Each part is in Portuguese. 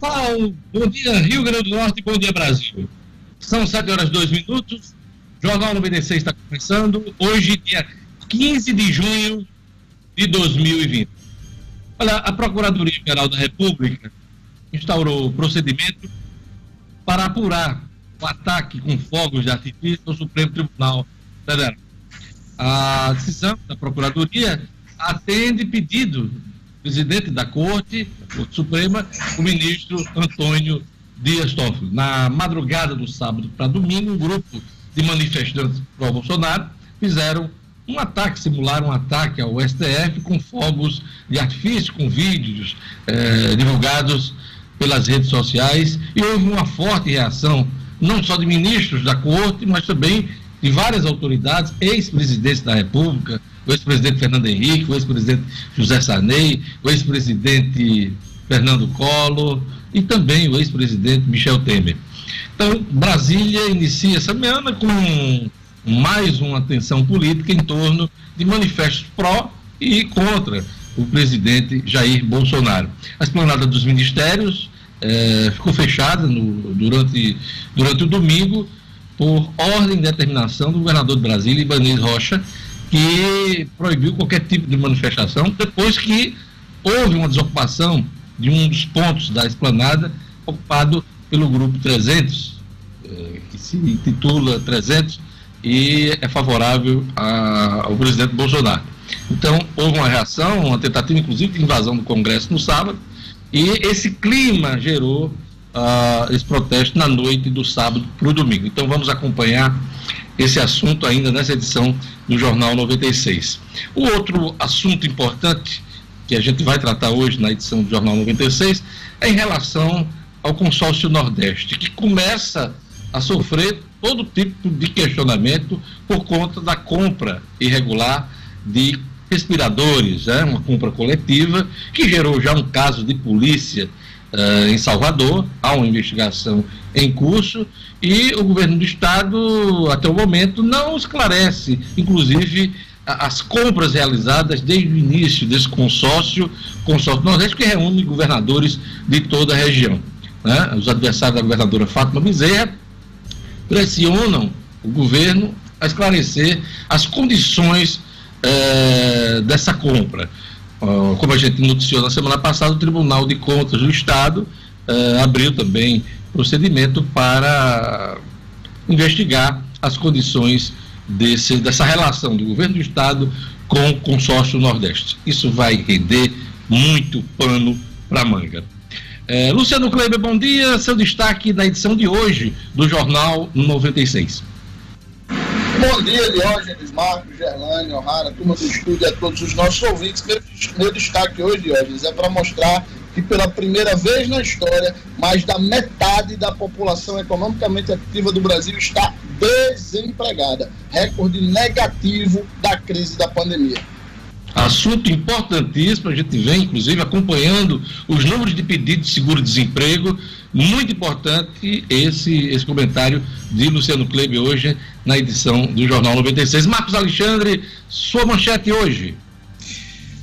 Natal, bom dia Rio Grande do Norte, bom dia Brasil. São 7 horas e 2 minutos, Jornal 96 está começando, hoje dia 15 de junho de 2020. Olha, a Procuradoria-Geral da República instaurou procedimento para apurar o ataque com fogos de artifício ao Supremo Tribunal Federal. A decisão da Procuradoria atende pedido presidente da Corte, Suprema, o ministro Antônio Dias Toffoli. Na madrugada do sábado para domingo, um grupo de manifestantes pró-Bolsonaro fizeram um ataque, simularam um ataque ao STF com fogos de artifício, com vídeos eh, divulgados pelas redes sociais e houve uma forte reação, não só de ministros da Corte, mas também de várias autoridades, ex-presidentes da República, o ex-presidente Fernando Henrique, o ex-presidente José Sarney, o ex-presidente Fernando Collor e também o ex-presidente Michel Temer. Então, Brasília inicia essa semana com mais uma tensão política em torno de manifestos pró e contra o presidente Jair Bolsonaro. A esplanada dos ministérios eh, ficou fechada no, durante, durante o domingo por ordem e determinação do governador de Brasília, Ibanez Rocha, que proibiu qualquer tipo de manifestação depois que houve uma desocupação de um dos pontos da esplanada ocupado pelo grupo 300, eh, que se intitula 300 e é favorável a, ao presidente Bolsonaro. Então, houve uma reação, uma tentativa, inclusive, de invasão do Congresso no sábado, e esse clima gerou uh, esse protesto na noite do sábado para o domingo. Então, vamos acompanhar esse assunto ainda nessa edição do Jornal 96. O outro assunto importante que a gente vai tratar hoje na edição do Jornal 96 é em relação ao consórcio Nordeste, que começa a sofrer todo tipo de questionamento por conta da compra irregular de respiradores, né? uma compra coletiva que gerou já um caso de polícia uh, em Salvador, há uma investigação em curso e o governo do estado, até o momento, não esclarece, inclusive, as compras realizadas desde o início desse consórcio, consórcio Nordeste, que reúne governadores de toda a região. Né? Os adversários da governadora Fátima Bezerra pressionam o governo a esclarecer as condições eh, dessa compra. Uh, como a gente noticiou na semana passada, o Tribunal de Contas do Estado uh, abriu também procedimento para investigar as condições desse, dessa relação do governo do Estado com o consórcio Nordeste. Isso vai render muito pano para manga. É, Luciano Kleber, bom dia. Seu destaque na edição de hoje do Jornal 96. Bom dia, Diógenes, Marcos, Gerlane, O'Hara, turma do estúdio e a todos os nossos ouvintes. Meu, meu destaque hoje, Diógenes, é para mostrar que pela primeira vez na história, mais da metade da população economicamente ativa do Brasil está desempregada. Recorde negativo da crise da pandemia. Assunto importantíssimo, a gente vem, inclusive, acompanhando os números de pedidos de seguro-desemprego. Muito importante esse, esse comentário de Luciano Kleber hoje na edição do Jornal 96. Marcos Alexandre, sua manchete hoje.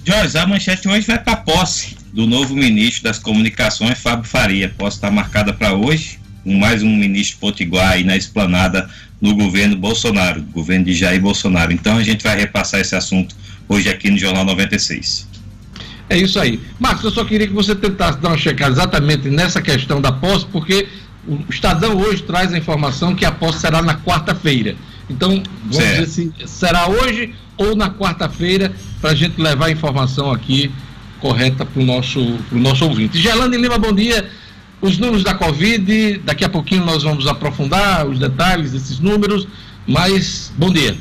Jorge, a manchete hoje vai para a posse do novo ministro das Comunicações, Fábio Faria. Posse está marcada para hoje, com mais um ministro potiguar aí na esplanada no governo Bolsonaro, governo de Jair Bolsonaro. Então a gente vai repassar esse assunto hoje aqui no Jornal 96. É isso aí. Marcos, eu só queria que você tentasse dar uma checada exatamente nessa questão da posse, porque o Estadão hoje traz a informação que a posse será na quarta-feira. Então, vamos certo. ver se será hoje ou na quarta-feira, para a gente levar a informação aqui correta para o nosso, nosso ouvinte. Gelane Lima, bom dia. Os números da Covid, daqui a pouquinho nós vamos aprofundar os detalhes desses números, mas bom dia.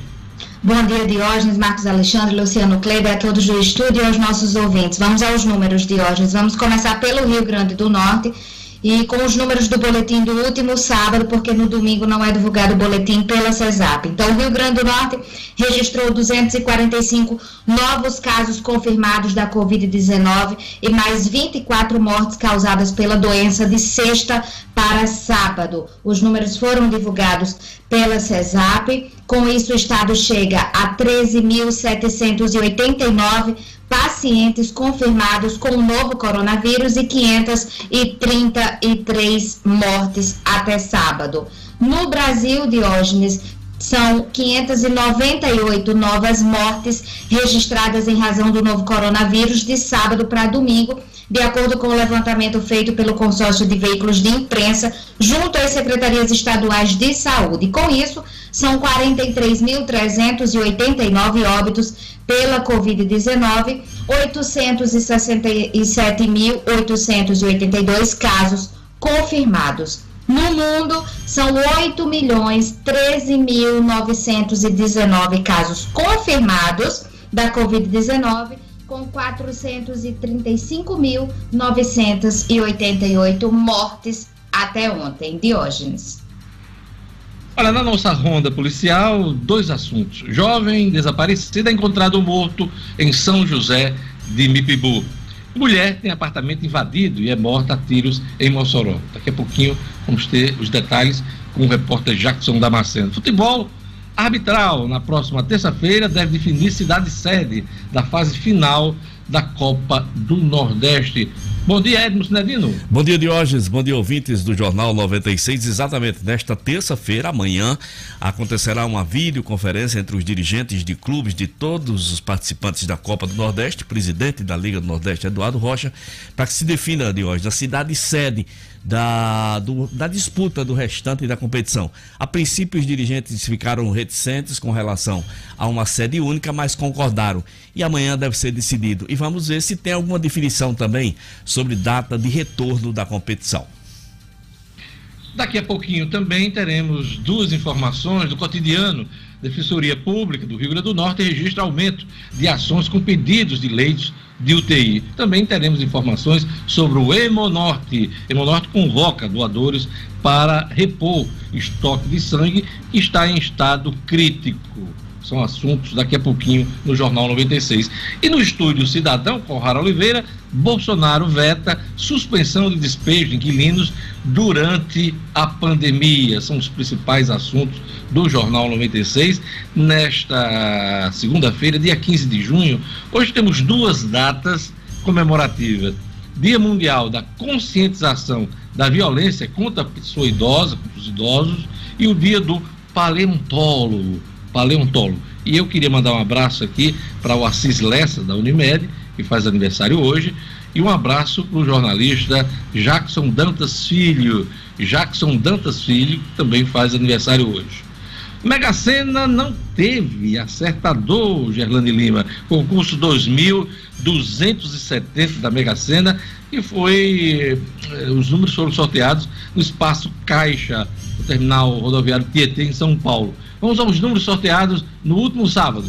Bom dia, Diógenes, Marcos Alexandre, Luciano Kleber, a todos do estúdio e aos nossos ouvintes. Vamos aos números, Diógenes. Vamos começar pelo Rio Grande do Norte e com os números do boletim do último sábado, porque no domingo não é divulgado o boletim pela CESAP. Então, o Rio Grande do Norte registrou 245 novos casos confirmados da Covid-19 e mais 24 mortes causadas pela doença de sexta para sábado. Os números foram divulgados pela CESAP, com isso, o estado chega a 13.789 pacientes confirmados com o novo coronavírus e 533 mortes até sábado. No Brasil, Diógenes, são 598 novas mortes registradas em razão do novo coronavírus de sábado para domingo, de acordo com o levantamento feito pelo consórcio de veículos de imprensa junto às secretarias estaduais de saúde. Com isso, são 43.389 óbitos pela Covid-19, 867.882 casos confirmados. No mundo, são 8 milhões 13.919 casos confirmados da Covid-19, com 435.988 mortes até ontem. Diógenes. Olha, na nossa ronda policial, dois assuntos. Jovem desaparecida encontrado morto em São José de Mipibu. Mulher tem apartamento invadido e é morta a tiros em Mossoró. Daqui a pouquinho vamos ter os detalhes com o repórter Jackson Damasceno. Futebol arbitral na próxima terça-feira deve definir cidade sede da fase final da Copa do Nordeste. Bom dia, Edmo Sinedino. Bom dia, Diógenes. Bom dia, ouvintes do Jornal 96. Exatamente nesta terça-feira, amanhã, acontecerá uma videoconferência entre os dirigentes de clubes de todos os participantes da Copa do Nordeste, presidente da Liga do Nordeste, Eduardo Rocha, para que se defina, Diógenes, a cidade sede da, do, da disputa do restante da competição. A princípio, os dirigentes ficaram reticentes com relação a uma sede única, mas concordaram. E amanhã deve ser decidido. E vamos ver se tem alguma definição também sobre data de retorno da competição. Daqui a pouquinho também teremos duas informações do cotidiano. Defensoria Pública do Rio Grande do Norte registra aumento de ações com pedidos de leitos de UTI. Também teremos informações sobre o Hemonorte. Hemonorte convoca doadores para repor estoque de sangue que está em estado crítico. São assuntos daqui a pouquinho no Jornal 96. E no estúdio Cidadão, com Oliveira, Bolsonaro veta suspensão de despejo de inquilinos durante a pandemia. São os principais assuntos do Jornal 96 nesta segunda-feira, dia 15 de junho. Hoje temos duas datas comemorativas. Dia Mundial da Conscientização da Violência contra a pessoa idosa, contra os idosos, e o dia do paleontólogo paleontólogo. E eu queria mandar um abraço aqui para o Assis Lessa, da Unimed, que faz aniversário hoje, e um abraço para o jornalista Jackson Dantas Filho. Jackson Dantas Filho, que também faz aniversário hoje. Mega Sena não teve acertador, Gerlane Lima. Concurso 2270 da Mega Sena e foi. Eh, os números foram sorteados no espaço Caixa, no terminal rodoviário Tietê, em São Paulo. Vamos aos números sorteados no último sábado: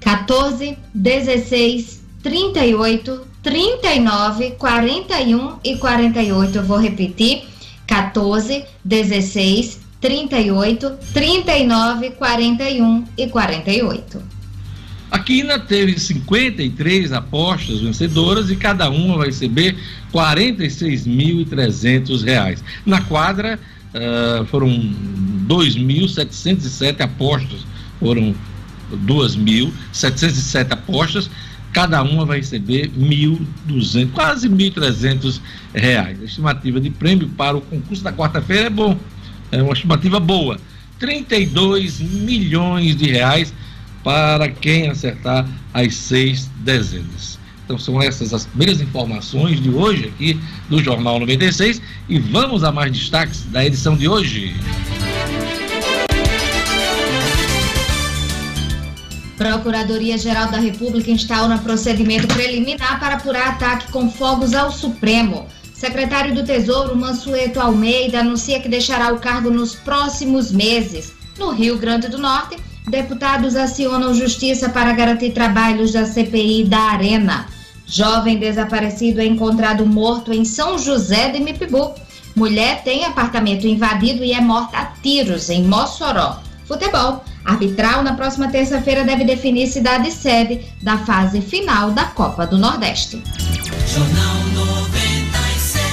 14, 16, 38, 39, 41 e 48. Eu vou repetir: 14, 16, 38, 39, 41 e 48. A Quina teve 53 apostas vencedoras e cada uma vai receber R$ 46.300. Na quadra, uh, foram 2.707 apostas, foram 2.707 apostas, cada uma vai receber 1.200, quase 1.300 reais. A estimativa de prêmio para o concurso da quarta-feira é bom, é uma estimativa boa, 32 milhões de reais para quem acertar as seis dezenas. Então são essas as primeiras informações de hoje aqui do Jornal 96 e vamos a mais destaques da edição de hoje. Procuradoria-Geral da República instaura procedimento preliminar para apurar ataque com fogos ao Supremo. Secretário do Tesouro, Mansueto Almeida, anuncia que deixará o cargo nos próximos meses. No Rio Grande do Norte, deputados acionam justiça para garantir trabalhos da CPI da Arena. Jovem desaparecido é encontrado morto em São José de Mipibu. Mulher tem apartamento invadido e é morta a tiros em Mossoró. Futebol. Arbitral na próxima terça-feira deve definir cidade sede da fase final da Copa do Nordeste. Jornal 96.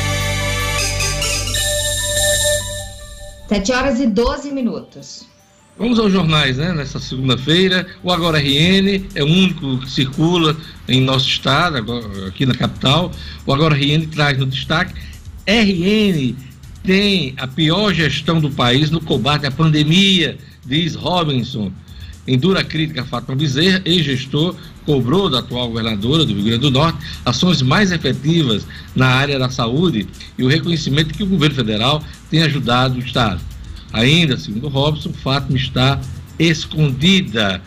7 horas e 12 minutos. Vamos aos jornais, né? Nessa segunda-feira, o Agora RN é o único que circula em nosso estado, aqui na capital. O Agora RN traz no destaque: RN tem a pior gestão do país no combate à pandemia, diz Robinson. Em dura crítica a Fátima Bezerra, ex-gestor, cobrou da atual governadora do Rio Grande do Norte ações mais efetivas na área da saúde e o reconhecimento que o governo federal tem ajudado o Estado. Ainda, segundo Robson, Fátima está escondida.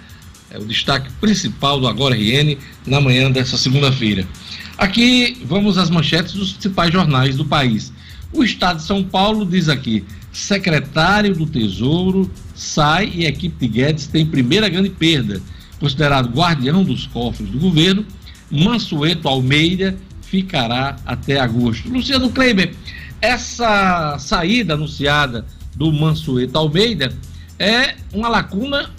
É o destaque principal do Agora RN na manhã dessa segunda-feira. Aqui vamos às manchetes dos principais jornais do país. O Estado de São Paulo diz aqui: secretário do Tesouro sai e a equipe de Guedes tem primeira grande perda. Considerado guardião dos cofres do governo, Mansueto Almeida ficará até agosto. Luciano Kleiber, essa saída anunciada do Mansueto Almeida é uma lacuna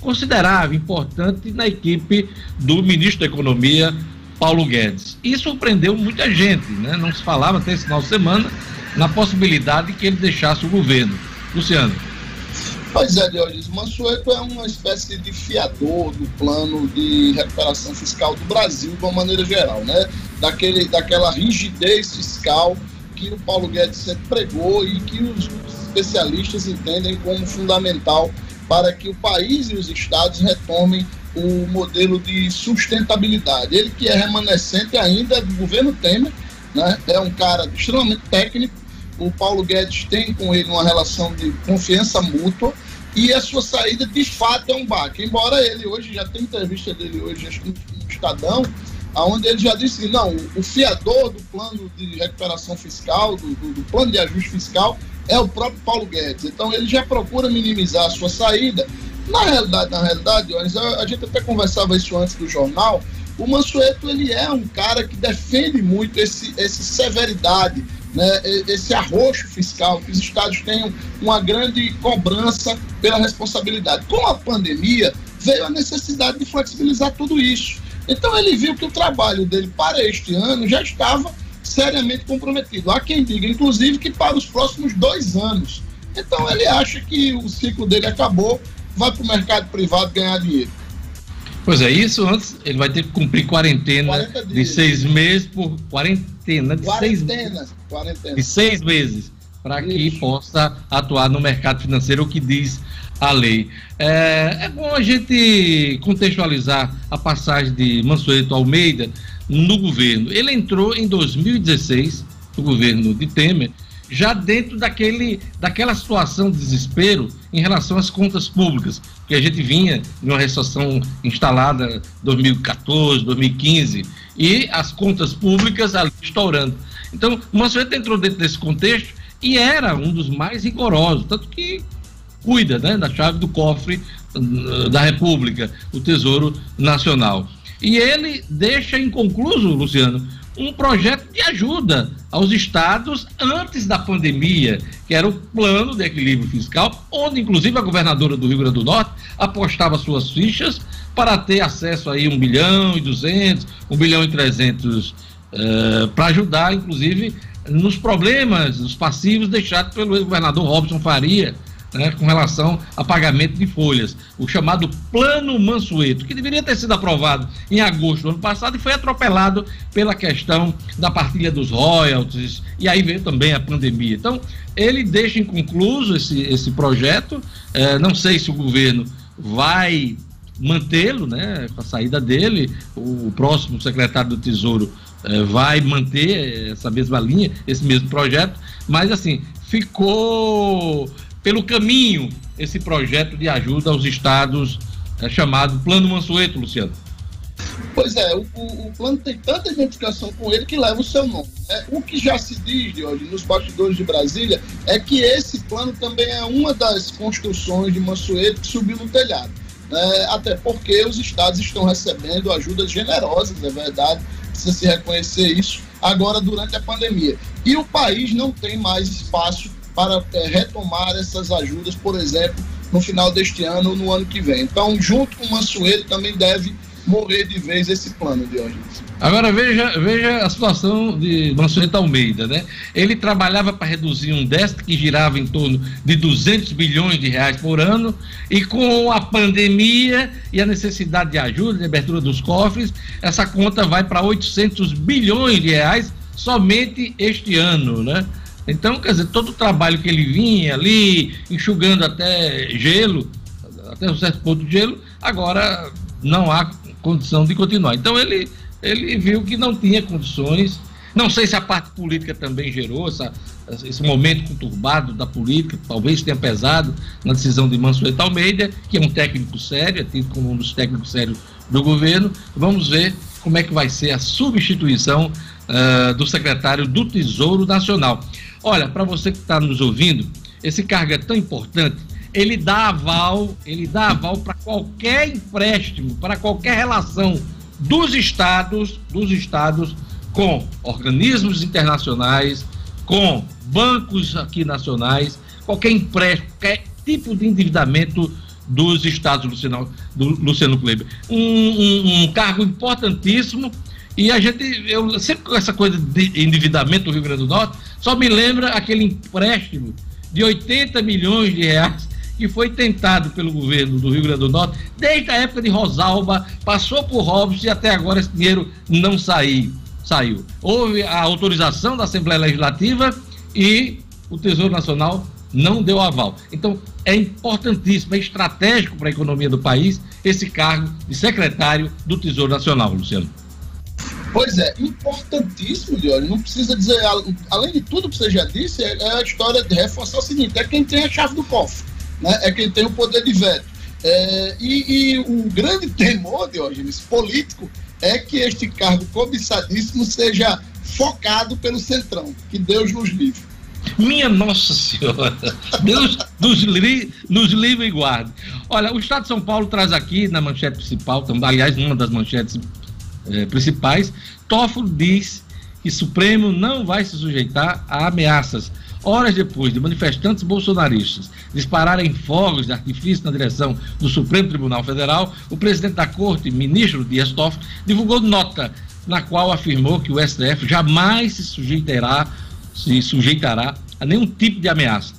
considerável, importante na equipe do ministro da Economia, Paulo Guedes. E surpreendeu muita gente, né? Não se falava até esse final de semana na possibilidade de que ele deixasse o governo. Luciano. Pois é, Dionísio. Mansueto é uma espécie de fiador do plano de recuperação fiscal do Brasil, de uma maneira geral, né? Daquele, daquela rigidez fiscal que o Paulo Guedes sempre pregou e que os especialistas entendem como fundamental para que o país e os estados retomem o modelo de sustentabilidade. Ele que é remanescente ainda do governo Temer, né? é um cara extremamente técnico. O Paulo Guedes tem com ele uma relação de confiança mútua e a sua saída de fato é um baque. Embora ele hoje já tem entrevista dele hoje no Estadão, onde ele já disse que não, o fiador do plano de recuperação fiscal, do, do, do plano de ajuste fiscal, é o próprio Paulo Guedes. Então ele já procura minimizar a sua saída na realidade, na realidade, a, a gente até conversava isso antes do jornal, o Mansueto ele é um cara que defende muito esse, essa severidade, né, esse arroxo fiscal, que os estados tenham uma grande cobrança pela responsabilidade. Com a pandemia, veio a necessidade de flexibilizar tudo isso. Então ele viu que o trabalho dele para este ano já estava seriamente comprometido. Há quem diga, inclusive, que para os próximos dois anos. Então ele acha que o ciclo dele acabou vai para o mercado privado ganhar dinheiro. Pois é, isso antes ele vai ter que cumprir quarentena de seis meses por quarentena de quarentena, seis quarentena. de seis meses para que possa atuar no mercado financeiro, o que diz a lei. É, é bom a gente contextualizar a passagem de Mansueto Almeida no governo. Ele entrou em 2016, no governo de Temer, já dentro daquele, daquela situação de desespero em relação às contas públicas, que a gente vinha de uma recessão instalada 2014, 2015, e as contas públicas ali estourando. Então, o Mansueto entrou dentro desse contexto e era um dos mais rigorosos, tanto que cuida né, da chave do cofre uh, da República, o Tesouro Nacional. E ele deixa inconcluso, Luciano, um projeto de ajuda aos estados antes da pandemia, que era o plano de equilíbrio fiscal, onde inclusive a governadora do Rio Grande do Norte apostava suas fichas para ter acesso aí um bilhão e duzentos, um bilhão e trezentos uh, para ajudar, inclusive, nos problemas, nos passivos deixados pelo ex-governador Robson Faria, né, com relação a pagamento de folhas, o chamado Plano Mansueto, que deveria ter sido aprovado em agosto do ano passado e foi atropelado pela questão da partilha dos royalties, e aí veio também a pandemia. Então, ele deixa inconcluso esse, esse projeto, é, não sei se o governo vai mantê-lo, né, com a saída dele, o próximo secretário do Tesouro é, vai manter essa mesma linha, esse mesmo projeto, mas assim, ficou pelo caminho esse projeto de ajuda aos estados é, chamado Plano Mansueto, Luciano? Pois é, o, o, plano tem tanta identificação com ele que leva o seu nome. É, o que já se diz de hoje nos bastidores de Brasília é que esse plano também é uma das construções de Mansueto que subiu no telhado. É, até porque os estados estão recebendo ajudas generosas, é verdade, precisa se reconhecer isso, agora durante a pandemia. E o país não tem mais espaço para é, retomar essas ajudas, por exemplo, no final deste ano ou no ano que vem. Então, junto com o Mansueto, também deve morrer de vez esse plano, Diógenes. Agora veja, veja a situação de Mansueto Almeida, né? Ele trabalhava para reduzir um déficit que girava em torno de 200 bilhões de reais por ano e com a pandemia e a necessidade de ajuda, de abertura dos cofres, essa conta vai para 800 bilhões de reais somente este ano, né? Então, quer dizer, todo o trabalho que ele vinha ali, enxugando até gelo, até um certo ponto de gelo, agora não há condição de continuar. Então ele, ele viu que não tinha condições. Não sei se a parte política também gerou essa, esse momento conturbado da política, talvez tenha pesado na decisão de Mansueto Almeida, que é um técnico sério, é tido como um dos técnicos sérios do governo. Vamos ver como é que vai ser a substituição uh, do secretário do Tesouro Nacional. Olha, para você que está nos ouvindo, esse cargo é tão importante ele dá aval, ele dá aval para qualquer empréstimo, para qualquer relação dos estados, dos estados com organismos internacionais, com bancos aqui nacionais, qualquer empréstimo, qualquer tipo de endividamento dos estados, Luciano, do Luciano Kleber. Um, um, um, cargo importantíssimo e a gente, eu sempre com essa coisa de endividamento do Rio Grande do Norte, só me lembra aquele empréstimo de 80 milhões de reais que foi tentado pelo governo do Rio Grande do Norte, desde a época de Rosalba, passou por Robson e até agora esse dinheiro não saiu. saiu. Houve a autorização da Assembleia Legislativa e o Tesouro Nacional não deu aval. Então, é importantíssimo, é estratégico para a economia do país esse cargo de secretário do Tesouro Nacional, Luciano. Pois é, importantíssimo, Diório. Não precisa dizer, além de tudo que você já disse, é, é a história de reforçar o seguinte: é quem tem a chave do cofre né, é quem tem o poder de veto. É, e, e o grande temor, Diógenes, político, é que este cargo cobiçadíssimo seja focado pelo Centrão. Que Deus nos livre. Minha Nossa Senhora, Deus nos, li, nos livre e guarde. Olha, o Estado de São Paulo traz aqui na manchete principal, aliás, uma das manchetes eh, principais, Toffolo diz que Supremo não vai se sujeitar a ameaças Horas depois de manifestantes bolsonaristas dispararem fogos de artifício na direção do Supremo Tribunal Federal, o presidente da Corte, ministro Dias Toffoli, divulgou nota na qual afirmou que o STF jamais se sujeitará, se sujeitará a nenhum tipo de ameaça.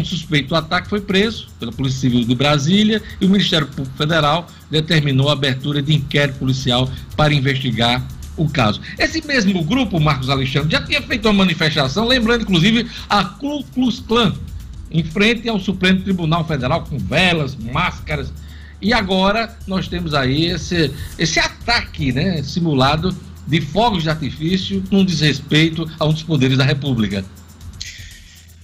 Um suspeito do ataque foi preso pela Polícia Civil de Brasília e o Ministério Público Federal determinou a abertura de inquérito policial para investigar o caso. Esse mesmo grupo, Marcos Alexandre, já tinha feito uma manifestação, lembrando inclusive a Ku Klux Klan, em frente ao Supremo Tribunal Federal, com velas, máscaras. E agora nós temos aí esse, esse ataque né, simulado de fogos de artifício com desrespeito a um dos poderes da República.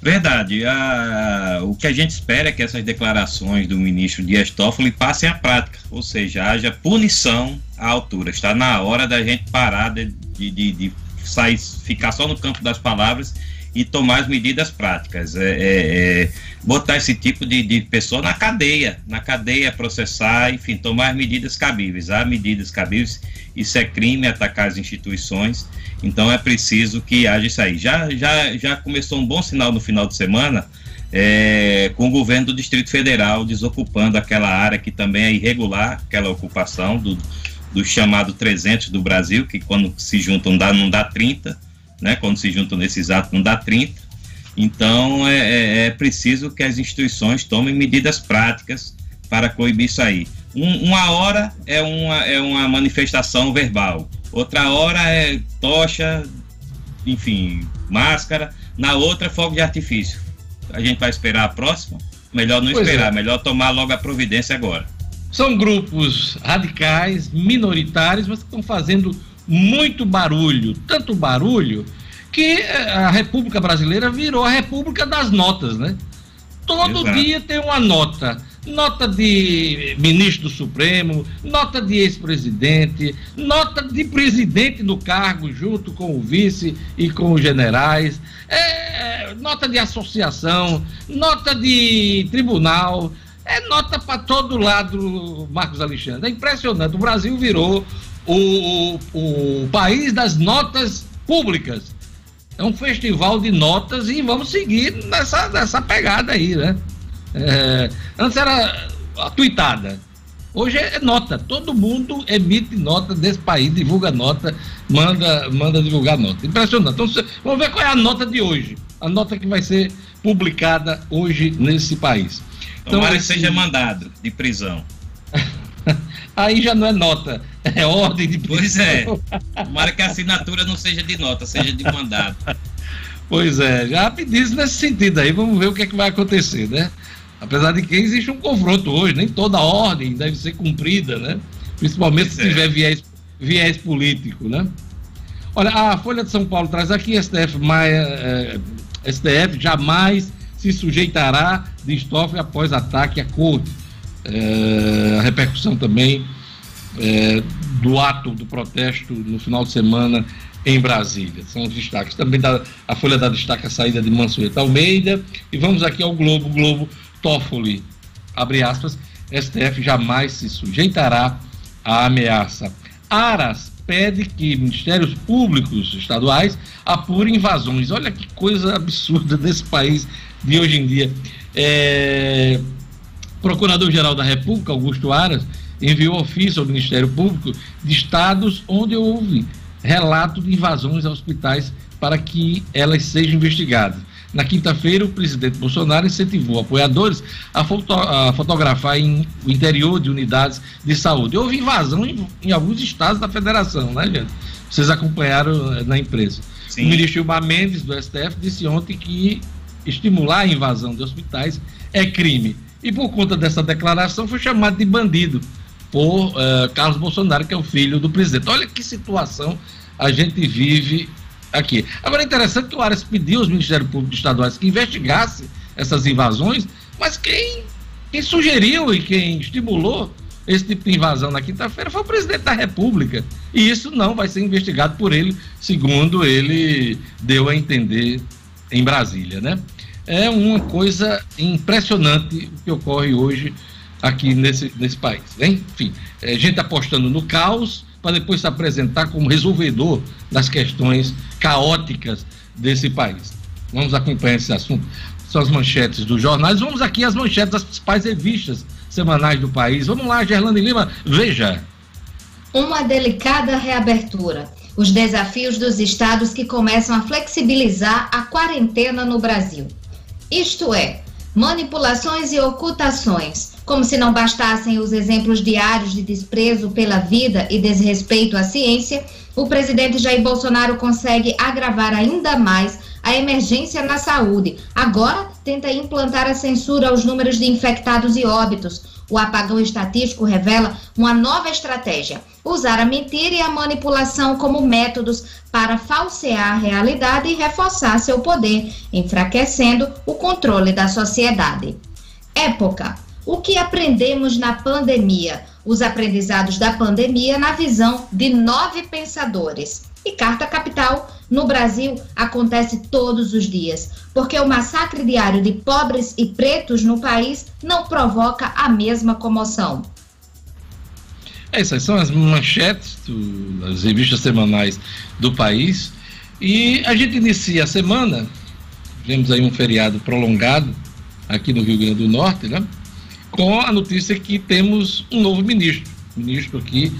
Verdade. A, o que a gente espera é que essas declarações do ministro Dias Toffoli passem à prática, ou seja, haja punição à altura. Está na hora da gente parar de, de, de sair, ficar só no campo das palavras e tomar as medidas práticas. É, é, é, botar esse tipo de, de pessoa na cadeia, na cadeia, processar, enfim, tomar as medidas cabíveis. Há medidas cabíveis, isso é crime, atacar as instituições, então é preciso que haja isso aí. Já, já, já começou um bom sinal no final de semana. É, com o governo do Distrito Federal desocupando aquela área que também é irregular, aquela ocupação do, do chamado 300 do Brasil, que quando se juntam dá, não dá 30, né? quando se juntam nesses atos não dá 30. Então é, é, é preciso que as instituições tomem medidas práticas para coibir isso aí. Um, uma hora é uma, é uma manifestação verbal, outra hora é tocha, enfim, máscara, na outra fogo de artifício. A gente vai esperar a próxima? Melhor não pois esperar, é. melhor tomar logo a providência agora. São grupos radicais, minoritários, mas que estão fazendo muito barulho, tanto barulho que a República Brasileira virou a República das Notas, né? Todo Exato. dia tem uma nota. Nota de ministro do Supremo, nota de ex-presidente, nota de presidente do cargo junto com o vice e com os generais, é, nota de associação, nota de tribunal. É nota para todo lado, Marcos Alexandre. É impressionante. O Brasil virou o, o, o país das notas públicas. É um festival de notas e vamos seguir nessa, nessa pegada aí, né? É, antes era a tuitada. Hoje é, nota, todo mundo emite nota desse país, divulga nota, manda, manda divulgar nota. Impressionante. Então, vamos ver qual é a nota de hoje, a nota que vai ser publicada hoje nesse país. Então, Tomara esse... seja mandado de prisão. Aí já não é nota, é ordem de. Pois é. Tomara que a assinatura não seja de nota, seja de mandado. Pois é, já pedi nesse sentido aí, vamos ver o que é que vai acontecer, né? Apesar de que existe um confronto hoje, nem toda ordem deve ser cumprida, né? Principalmente se tiver viés, viés político, né? Olha, a Folha de São Paulo traz aqui, STF, Maia, eh, STF jamais se sujeitará de estofe após ataque à corte. Eh, a repercussão também eh, do ato do protesto no final de semana em Brasília. São os destaques. Também da, a Folha dá destaque a saída de Mansueta Almeida. E vamos aqui ao Globo. Globo Toffoli, abre aspas, STF jamais se sujeitará à ameaça. Aras pede que ministérios públicos estaduais apurem invasões. Olha que coisa absurda desse país de hoje em dia. É... Procurador-Geral da República, Augusto Aras, enviou ofício ao Ministério Público de estados onde houve relato de invasões a hospitais para que elas sejam investigadas. Na quinta-feira, o presidente Bolsonaro incentivou apoiadores a, foto, a fotografar em, o interior de unidades de saúde. Houve invasão em, em, alguns estados da federação, né, gente? Vocês acompanharam eh, na imprensa. Sim. O ministro Gilmar Mendes, do STF, disse ontem que estimular a invasão de hospitais é crime. E por conta dessa declaração, foi chamado de bandido por uh, Carlos Bolsonaro, que é o filho do presidente. Olha que situação a gente vive aqui. Agora é interessante que o Aras pediu aos Ministérios Públicos Estaduais que investigasse essas invasões, mas quem, quem sugeriu e quem estimulou esse tipo de invasão na quinta-feira foi o presidente da República. E isso não vai ser investigado por ele, segundo ele deu a entender em Brasília, né? É uma coisa impressionante o que ocorre hoje aqui nesse, nesse país. Né? Enfim, é, gente apostando no caos, para depois se apresentar como resolvedor das questões caóticas desse país. Vamos acompanhar esse assunto. São as manchetes dos jornais. Vamos aqui às manchetes das principais revistas semanais do país. Vamos lá, Gerlane Lima, veja. Uma delicada reabertura. Os desafios dos estados que começam a flexibilizar a quarentena no Brasil. Isto é, manipulações e ocultações como se não bastassem os exemplos diários de desprezo pela vida e desrespeito à ciência, o presidente Jair Bolsonaro consegue agravar ainda mais a emergência na saúde. Agora tenta implantar a censura aos números de infectados e óbitos. O apagão estatístico revela uma nova estratégia: usar a mentira e a manipulação como métodos para falsear a realidade e reforçar seu poder, enfraquecendo o controle da sociedade. Época o que aprendemos na pandemia? Os aprendizados da pandemia na visão de nove pensadores. E Carta Capital, no Brasil, acontece todos os dias, porque o massacre diário de pobres e pretos no país não provoca a mesma comoção. Essas são as manchetes do, das revistas semanais do país. E a gente inicia a semana, tivemos aí um feriado prolongado aqui no Rio Grande do Norte, né? com a notícia que temos um novo ministro, ministro aqui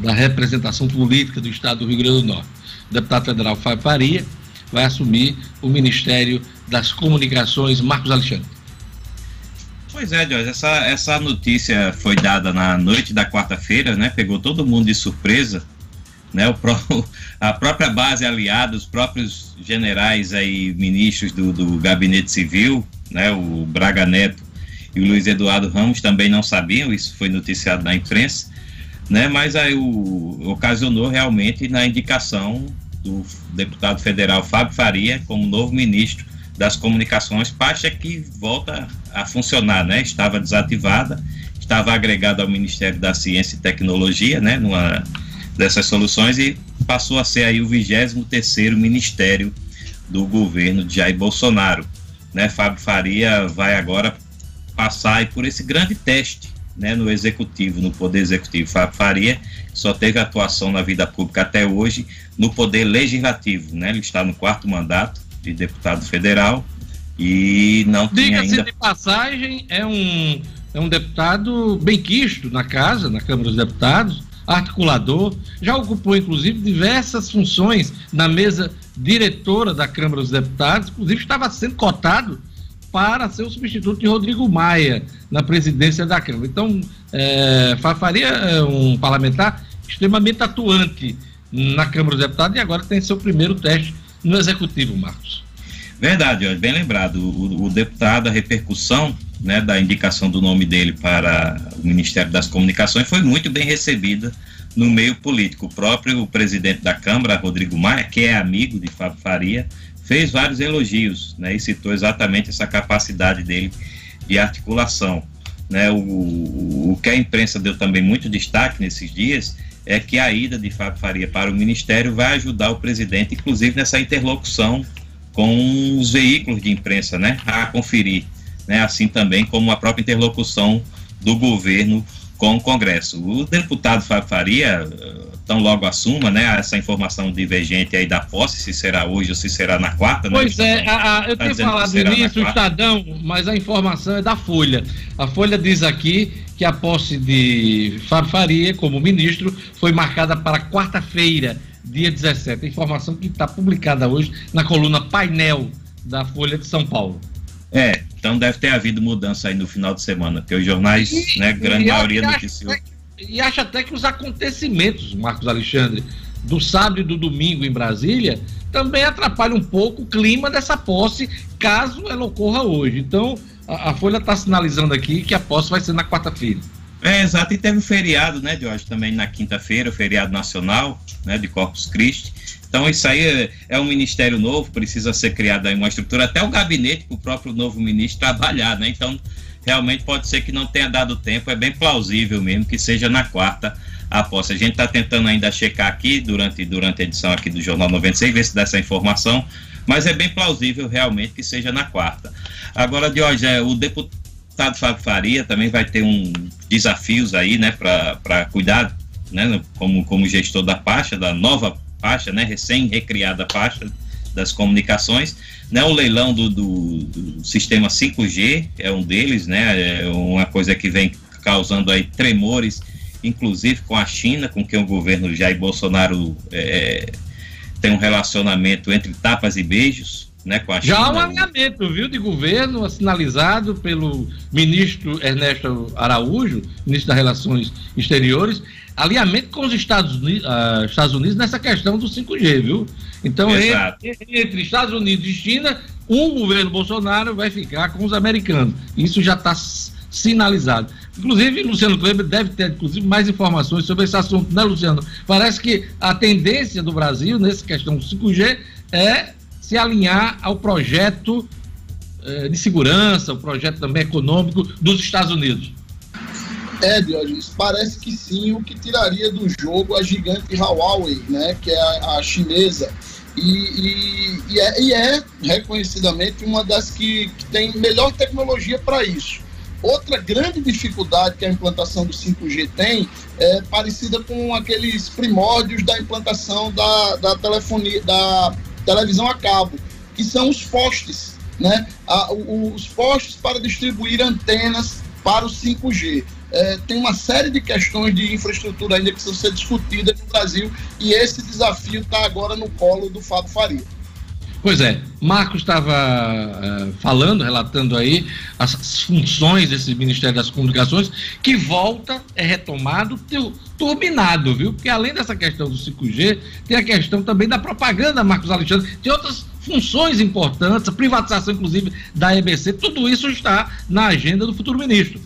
da representação política do Estado do Rio Grande do Norte. O deputado federal Fábio Faria vai assumir o Ministério das Comunicações, Marcos Alexandre. Pois é, Jorge, essa, essa notícia foi dada na noite da quarta-feira, né? Pegou todo mundo de surpresa, né? O pró, a própria base aliada, os próprios generais aí, ministros do, do gabinete civil, né? O Braga Neto e o Luiz Eduardo Ramos também não sabiam, isso foi noticiado na imprensa, né? mas aí o, ocasionou realmente na indicação do deputado federal Fábio Faria como novo ministro das comunicações, pasta que volta a funcionar, né? Estava desativada, estava agregada ao Ministério da Ciência e Tecnologia, né? Numa dessas soluções e passou a ser aí o 23 terceiro ministério do governo de Jair Bolsonaro, né? Fábio Faria vai agora passar por esse grande teste né, no executivo, no poder executivo. Faria só teve atuação na vida pública até hoje no poder legislativo, né? Ele está no quarto mandato de deputado federal e não Diga tinha ainda. de passagem, é um é um deputado bem quisto na casa, na Câmara dos Deputados, articulador, já ocupou inclusive diversas funções na mesa diretora da Câmara dos Deputados, inclusive estava sendo cotado para ser o substituto de Rodrigo Maia na presidência da Câmara. Então, é, é um parlamentar extremamente atuante na Câmara dos Deputados e agora tem seu primeiro teste no Executivo, Marcos. Verdade, bem lembrado. O, o, deputado, a repercussão né, da indicação do nome dele para o Ministério das Comunicações foi muito bem recebida no meio político. O próprio presidente da Câmara, Rodrigo Maia, que é amigo de Fábio Faria, fez vários elogios né, e citou exatamente essa capacidade dele de articulação. Né, o, o, que a imprensa deu também muito destaque nesses dias é que a ida de Fábio Faria para o Ministério vai ajudar o presidente, inclusive nessa interlocução com os veículos de imprensa, né, a conferir, né, assim também como a própria interlocução do governo com o Congresso. O deputado Fábio Faria, tão logo assuma, né, essa informação divergente aí da posse, se será hoje ou se será na quarta, né? Pois é, a, a, eu tá tenho falado início, o Estadão, mas a informação é da Folha. A Folha diz aqui que a posse de Fábio Faria como ministro foi marcada para quarta-feira, dia 17. A informação que está publicada hoje na coluna Painel da Folha de São Paulo. É, então deve ter havido mudança aí no final de semana, porque os jornais, e, né, grande maioria noticiou. E acho até que os acontecimentos, Marcos Alexandre, do sábado e do domingo em Brasília, também atrapalham um pouco o clima dessa posse, caso ela ocorra hoje. Então, a, a Folha está sinalizando aqui que a posse vai ser na quarta-feira. É, exato, e teve um feriado, né, Jorge, também na quinta-feira, o feriado nacional, né, de Corpus Christi. Então, isso aí é, é um ministério novo, precisa ser criada uma estrutura, até o gabinete para o próprio novo ministro trabalhar, né? Então, realmente pode ser que não tenha dado tempo, é bem plausível mesmo que seja na quarta a posse. A gente está tentando ainda checar aqui durante, durante a edição aqui do Jornal 96, ver se dá essa informação, mas é bem plausível realmente que seja na quarta. Agora, Jorge, é, o deputado deputado Fábio Faria também vai ter um desafios aí, né, para cuidar, né, como, como gestor da pasta, da nova pasta, né, recém-recriada pasta das comunicações, né, o leilão do, do, do, sistema 5G é um deles, né, é uma coisa que vem causando aí tremores, inclusive com a China, com quem o governo Jair Bolsonaro é, tem um relacionamento entre tapas e beijos, né, com a China. Já há um alinhamento, viu, de governo sinalizado pelo ministro Ernesto Araújo, ministro das Relações Exteriores, alinhamento com os Estados Unidos, uh, Estados Unidos nessa questão do 5G, viu? Então, entre, entre, Estados Unidos e China, um governo Bolsonaro vai ficar com os americanos. Isso já está sinalizado. Inclusive, Luciano Kleber deve ter, inclusive, mais informações sobre esse assunto, né, Luciano? Parece que a tendência do Brasil, nessa questão do 5G, é se alinhar ao projeto eh, de segurança, o projeto também econômico dos Estados Unidos. É, Diogenes, parece que sim, o que tiraria do jogo a gigante Huawei, né, que é a, a chinesa, e, e, é, e, é, reconhecidamente uma das que, que tem melhor tecnologia para isso. Outra grande dificuldade que a implantação do 5G tem é parecida com aqueles primórdios da implantação da, da telefonia, da televisão a cabo, que são os postes, né? A, os postes para distribuir antenas para o 5G. É, tem uma série de questões de infraestrutura ainda que precisam ser discutidas no Brasil e esse desafio está agora no colo do Fábio Faria. Pois é, Marcos estava uh, falando, relatando aí as funções desse Ministério das Comunicações, que volta, é retomado, turbinado, viu? Porque além dessa questão do 5G, tem a questão também da propaganda, Marcos Alexandre, tem outras funções importantes, a privatização, inclusive, da EBC, tudo isso está na agenda do futuro ministro.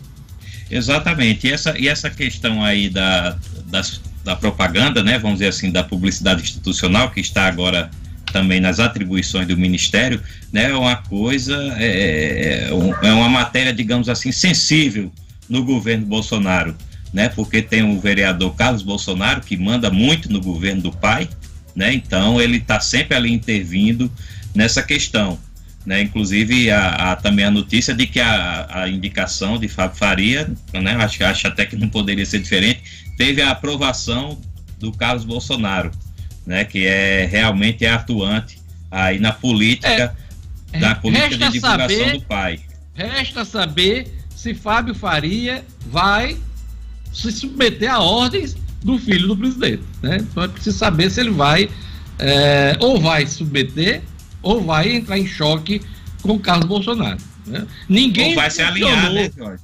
Exatamente, e essa, e essa questão aí da, das, da propaganda, né, vamos dizer assim, da publicidade institucional, que está agora também nas atribuições do Ministério, né, é uma coisa, é, é, é uma matéria, digamos assim, sensível no governo Bolsonaro, né, porque tem o vereador Carlos Bolsonaro, que manda muito no governo do pai, né, então ele está sempre ali intervindo nessa questão. Né, inclusive a, a, também a notícia de que a, a indicação de Fábio Faria, né, acho, acho até que não poderia ser diferente, teve a aprovação do Carlos Bolsonaro né, que é realmente é atuante aí na política, é, da política de divulgação saber, do pai. Resta saber se Fábio Faria vai se submeter a ordens do filho do presidente. Né? Então é preciso saber se ele vai é, ou vai submeter ou vai entrar em choque com o Carlos Bolsonaro. Né? Ninguém ou vai se alinhar, né, Jorge?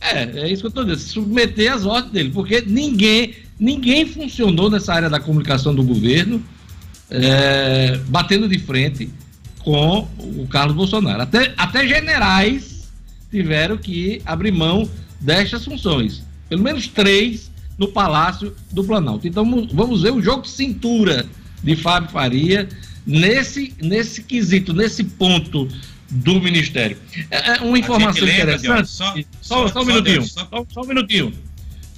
É, é isso que eu estou dizendo, submeter às ordens dele, porque ninguém, ninguém funcionou nessa área da comunicação do governo é, batendo de frente com o Carlos Bolsonaro. Até, até generais tiveram que abrir mão destas funções. Pelo menos três no Palácio do Planalto. Então vamos ver o jogo de cintura de Fábio Faria nesse, nesse quesito, nesse ponto do Ministério. É, é uma informação lembra, interessante. Só, só, só, um minutinho. Só, só um minutinho.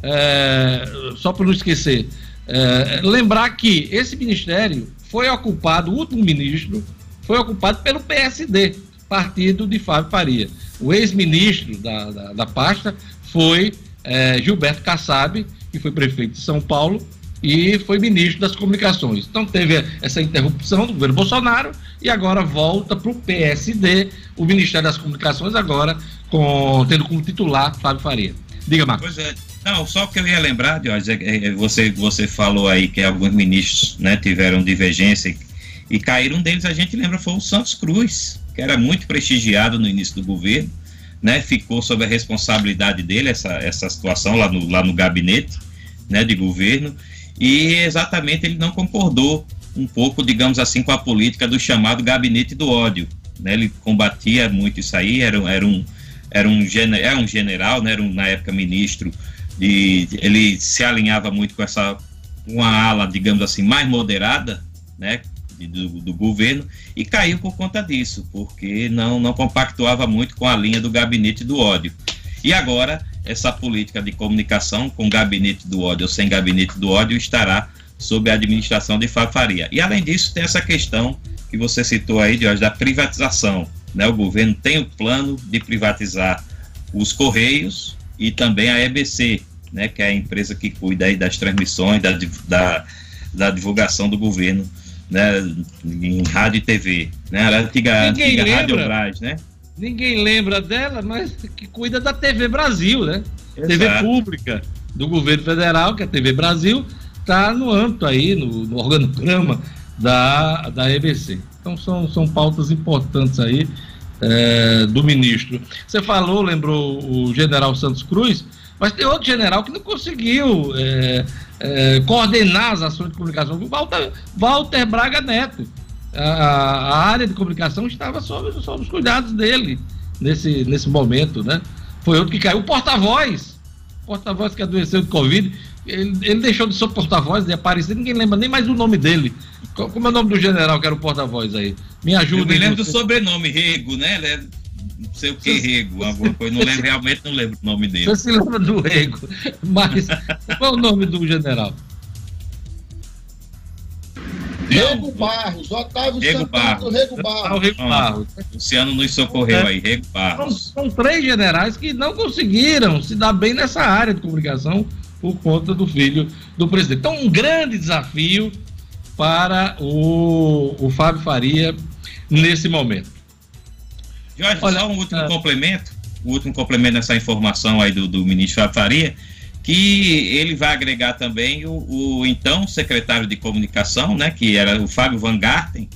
É, só para não esquecer. É, lembrar que esse ministério foi ocupado, o último ministro foi ocupado pelo PSD, partido de Fábio Faria. O ex-ministro da, da, da, pasta foi é, Gilberto Kassab, que foi prefeito de São Paulo e foi ministro das comunicações. Então teve essa interrupção do governo Bolsonaro e agora volta para o PSD, o Ministério das Comunicações, agora com, tendo como titular Fábio Faria. Diga, Marcos. Pois é. Não, só que eu ia lembrar, é, é, você, você falou aí que alguns ministros né, tiveram divergência e caíram um deles, a gente lembra, foi o Santos Cruz, que era muito prestigiado no início do governo, né, ficou sob a responsabilidade dele essa, essa situação lá no, lá no gabinete né, de governo, e exatamente ele não concordou um pouco, digamos assim, com a política do chamado gabinete do ódio. Né? Ele combatia muito isso aí, era, era, um, era, um, era um general, né? era um, na época ministro, de, ele se alinhava muito com essa uma ala, digamos assim, mais moderada, né, do, do, governo e caiu por conta disso, porque não, não compactuava muito com a linha do gabinete do ódio. E agora, essa política de comunicação com gabinete do ódio ou sem gabinete do ódio estará sob a administração de Fábio Faria. E além disso, tem essa questão que você citou aí, Jorge, da privatização. Né? O governo tem o plano de privatizar os Correios e também a EBC, né? que é a empresa que cuida aí das transmissões, da, da, da divulgação do governo né, em rádio e TV, né, a antiga, antiga Rádio né? Ninguém lembra dela, mas que cuida da TV Brasil, né? Exato. TV pública do governo federal, que é a TV Brasil, está no âmbito aí, no, no, organograma da, da EBC. Então são, são pautas importantes aí é, do ministro. Você falou, lembrou o general Santos Cruz, mas tem outro general que não conseguiu é, é, coordenar as ações de comunicação. Walter, Walter Braga Neto. A, a, área de comunicação estava sob, sob os cuidados dele nesse, nesse momento, né? Foi outro que caiu. O porta-voz, porta-voz que adoeceu de Covid, ele, ele deixou de ser porta-voz de aparecer, ninguém lembra nem mais o nome dele. Como é o nome do general que era o porta-voz aí? Me ajuda. Eu me lembro do sobrenome, Rego, né? não sei o que, Rego, alguma coisa, não lembro, realmente não lembro o nome dele. Você se lembra do Rego, mas qual é o nome do general? Rego Barros, Otávio Rego Barros. Rego Barros. Rego Barros. Luciano nos socorreu aí, Rego Barros. São, são, três generais que não conseguiram se dar bem nessa área de comunicação por conta do filho do presidente. Então, um grande desafio para o, o Fábio Faria nesse momento. Jorge, Olha, só um último é... complemento, o um último complemento nessa informação aí do, do ministro Fábio Faria, que ele vai agregar também o, o, então secretário de comunicação, né, que era o Fábio Van Garten,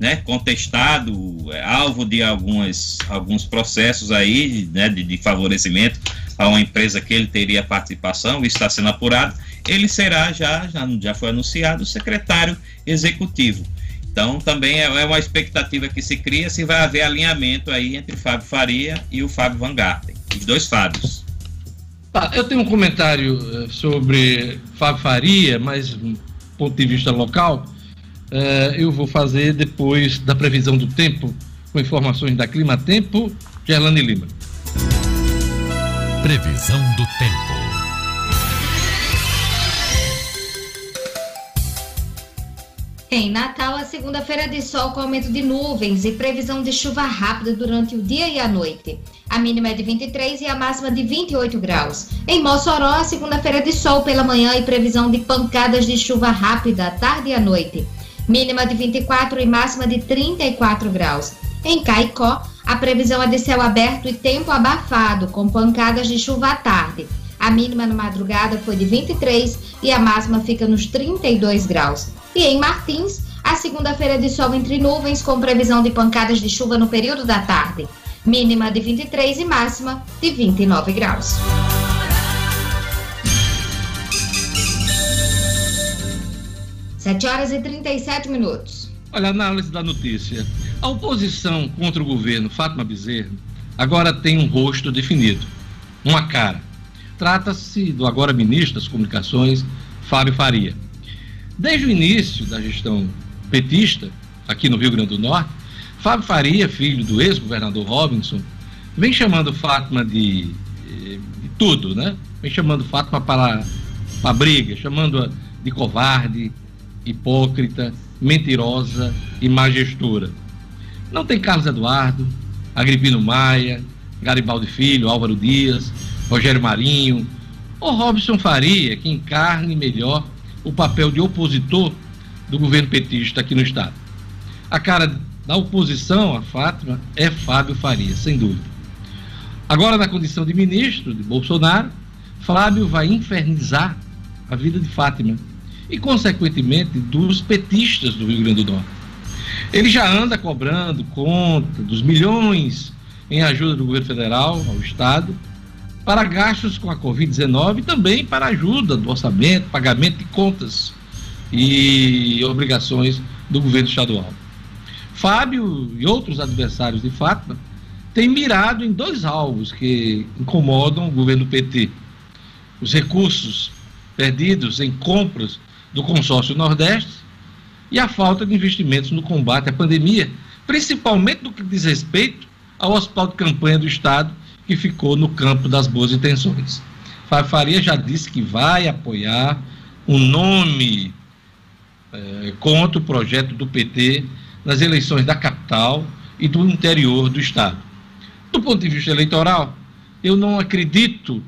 né, contestado, é, alvo de algumas, alguns processos aí, né, de, de favorecimento a uma empresa que ele teria participação, está sendo apurado, ele será já, já, já foi anunciado, secretário executivo. Então, também é, é uma expectativa que se cria se vai haver alinhamento aí entre Fábio Faria e o Fábio Van Garten, os dois Fábios. Tá, eu tenho um comentário eh, sobre Fábio Faria, mas do ponto de vista local, uh, eu vou fazer depois da previsão do tempo, com informações da Clima Tempo, Gerlane Lima. Previsão do tempo. Em Natal, a segunda-feira de sol com aumento de nuvens e previsão de chuva rápida durante o dia e a noite. A mínima é de 23 e a máxima de 28 graus. Em Mossoró, a segunda-feira de sol pela manhã e previsão de pancadas de chuva rápida à tarde e à noite. Mínima de 24 e máxima de 34 graus. Em Caicó, a previsão é de céu aberto e tempo abafado, com pancadas de chuva à tarde. A mínima na madrugada foi de 23 e a máxima fica nos 32 graus. E em Martins, a segunda-feira de sol entre nuvens, com previsão de pancadas de chuva no período da tarde. Mínima de 23 e máxima de 29 graus. Sete horas e 37 minutos. Olha, análise da notícia. A oposição contra o governo Fátima Bezerra agora tem um rosto definido, uma cara. Trata-se do agora ministro das Comunicações, Fábio Faria. Desde o início da gestão petista, aqui no Rio Grande do Norte, Fábio Faria, filho do ex-governador Robinson, vem chamando Fátima de, de, tudo, né? Vem chamando Fátima para, para briga, chamando-a de covarde, hipócrita, mentirosa e majestura. Não tem Carlos Eduardo, Agripino Maia, Garibaldi Filho, Álvaro Dias, Rogério Marinho, ou Robson Faria, que encarne melhor o papel de opositor do governo petista aqui no Estado. A cara da oposição a Fátima é Fábio Faria, sem dúvida. Agora, na condição de ministro de Bolsonaro, Fábio vai infernizar a vida de Fátima e, consequentemente, dos petistas do Rio Grande do Norte. Ele já anda cobrando conta dos milhões em ajuda do governo federal ao Estado para gastos com a Covid-19 e também para ajuda do orçamento, pagamento de contas e obrigações do governo estadual. Fábio e outros adversários de Fátima têm mirado em dois alvos que incomodam o governo PT: os recursos perdidos em compras do consórcio Nordeste e a falta de investimentos no combate à pandemia, principalmente no que diz respeito ao hospital de campanha do Estado, que ficou no campo das boas intenções. Faria já disse que vai apoiar o nome é, contra o projeto do PT nas eleições da capital e do interior do Estado. Do ponto de vista eleitoral, eu não acredito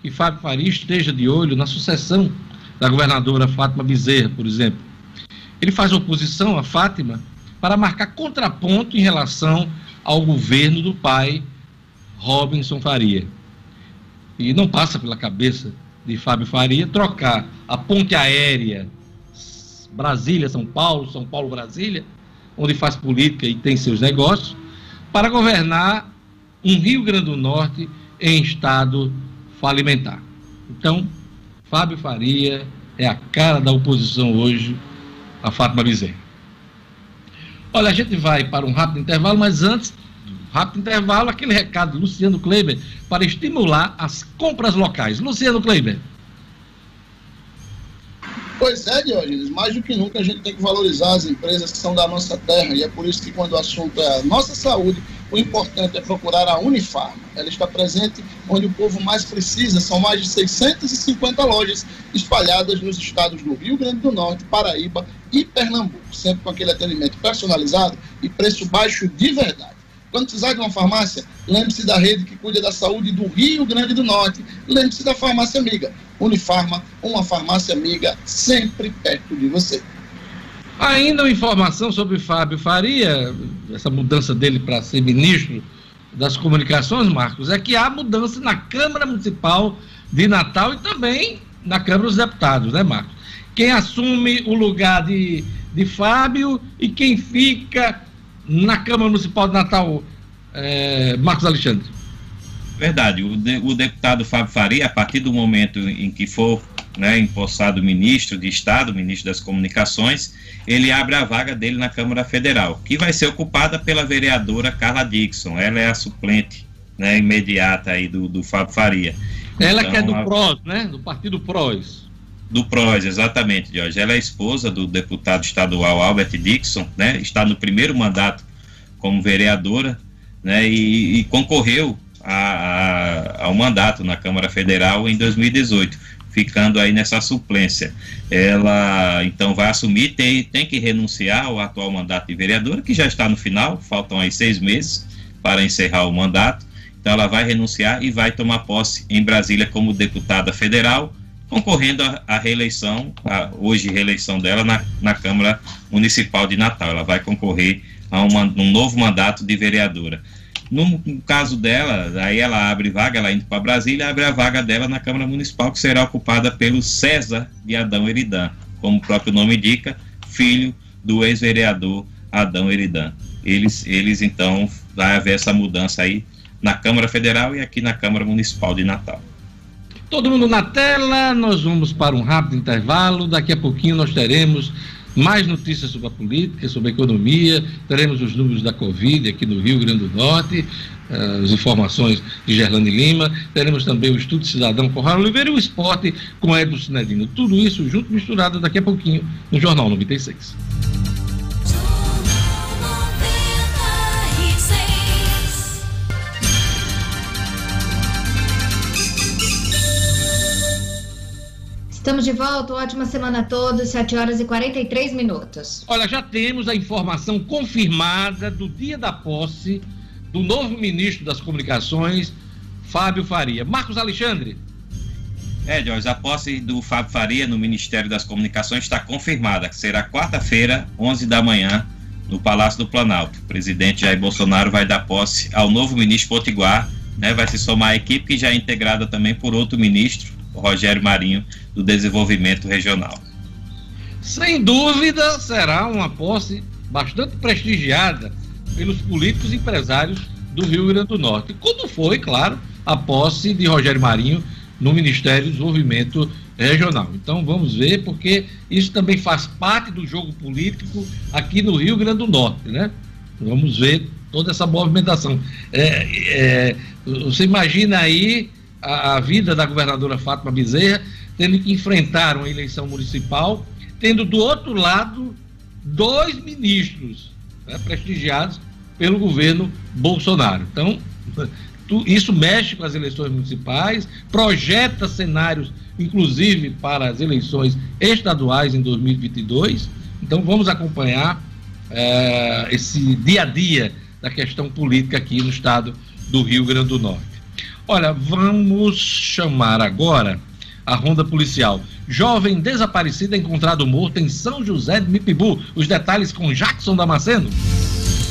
que Fábio Faria esteja de olho na sucessão da governadora Fátima Bezerra, por exemplo. Ele faz oposição a Fátima para marcar contraponto em relação ao governo do pai Robinson Faria. E não passa pela cabeça de Fábio Faria trocar a ponte aérea Brasília-São Paulo, São Paulo-Brasília, onde faz política e tem seus negócios, para governar um Rio Grande do Norte em estado falimentar. Então, Fábio Faria é a cara da oposição hoje a Fátima Bezerra. Olha, a gente vai para um rápido intervalo, mas antes rápido intervalo, aquele recado do Luciano Kleiber para estimular as compras locais. Luciano Kleiber. Pois é, Diógenes, mais do que nunca a gente tem que valorizar as empresas que são da nossa terra e é por isso que quando o assunto é nossa saúde, o importante é procurar a Unifarma. Ela está presente onde o povo mais precisa, são mais de 650 lojas espalhadas nos estados do Rio Grande do Norte, Paraíba e Pernambuco, sempre com aquele atendimento personalizado e preço baixo de verdade. Quando precisar de uma farmácia, lembre-se da rede que cuida da saúde do Rio Grande do Norte. Lembre-se da farmácia amiga. Unifarma, uma farmácia amiga sempre perto de você. Ainda uma informação sobre Fábio Faria, essa mudança dele para ser ministro das comunicações, Marcos, é que há mudança na Câmara Municipal de Natal e também na Câmara dos Deputados, né, Marcos? Quem assume o lugar de, de Fábio e quem fica na Câmara Municipal de Natal, é, Marcos Alexandre? Verdade. O, de, o, deputado Fábio Faria, a partir do momento em que for né, empossado ministro de Estado, ministro das Comunicações, ele abre a vaga dele na Câmara Federal, que vai ser ocupada pela vereadora Carla Dixon. Ela é a suplente né, imediata aí do, do Fábio Faria. Ela então, que é do a... PROS, né? Do Partido PROS. Do PROS, exatamente, Jorge. Ela é esposa do deputado estadual Albert Dixon, né? Está no primeiro mandato como vereadora, né? E, e concorreu a, a, ao mandato na Câmara Federal em 2018, ficando aí nessa suplência. Ela então vai assumir, tem, tem que renunciar ao atual mandato de vereadora, que já está no final, faltam aí seis meses para encerrar o mandato. Então ela vai renunciar e vai tomar posse em Brasília como deputada federal concorrendo à reeleição, a, hoje reeleição dela na, na Câmara Municipal de Natal. Ela vai concorrer a uma, um novo mandato de vereadora. No, no, caso dela, aí ela abre vaga, ela indo para Brasília, abre a vaga dela na Câmara Municipal, que será ocupada pelo César de Adão Eridan, como o próprio nome indica, filho do ex-vereador Adão Eridan. Eles, eles então, vai haver essa mudança aí na Câmara Federal e aqui na Câmara Municipal de Natal. Todo mundo na tela, nós vamos para um rápido intervalo. Daqui a pouquinho nós teremos mais notícias sobre a política, sobre a economia, teremos os números da Covid aqui no Rio Grande do Norte, uh, as informações de Gerlane Lima, teremos também o Estudo Cidadão com Raul Oliveira e o esporte com Edson Cinedino. Tudo isso junto, misturado daqui a pouquinho no Jornal 96. Estamos de volta, ótima semana a todos, 7 horas e 43 minutos. Olha, já temos a informação confirmada do dia da posse do novo ministro das Comunicações, Fábio Faria. Marcos Alexandre. É, Jorge, a posse do Fábio Faria no Ministério das Comunicações está confirmada, que será quarta-feira, 11 da manhã, no Palácio do Planalto. O presidente Jair Bolsonaro vai dar posse ao novo ministro Potiguar, né, vai se somar à equipe que já é integrada também por outro ministro, o Rogério Marinho, do Desenvolvimento Regional. Sem dúvida, será uma posse bastante prestigiada pelos políticos e empresários do Rio Grande do Norte, como foi, claro, a posse de Rogério Marinho no Ministério do Desenvolvimento Regional. Então vamos ver, porque isso também faz parte do jogo político aqui no Rio Grande do Norte, né? Vamos ver toda essa movimentação. É, é, você imagina aí a, a vida da governadora Fátima Bezerra, tendo que enfrentar uma eleição municipal, tendo do outro lado dois ministros né, prestigiados pelo governo Bolsonaro. Então, isso mexe com as eleições municipais, projeta cenários, inclusive, para as eleições estaduais em 2022. Então, vamos acompanhar é, esse dia a dia da questão política aqui no estado do Rio Grande do Norte. Olha, vamos chamar agora a ronda policial. Jovem desaparecido encontrado morto em São José de Mipibu. Os detalhes com Jackson Damasceno.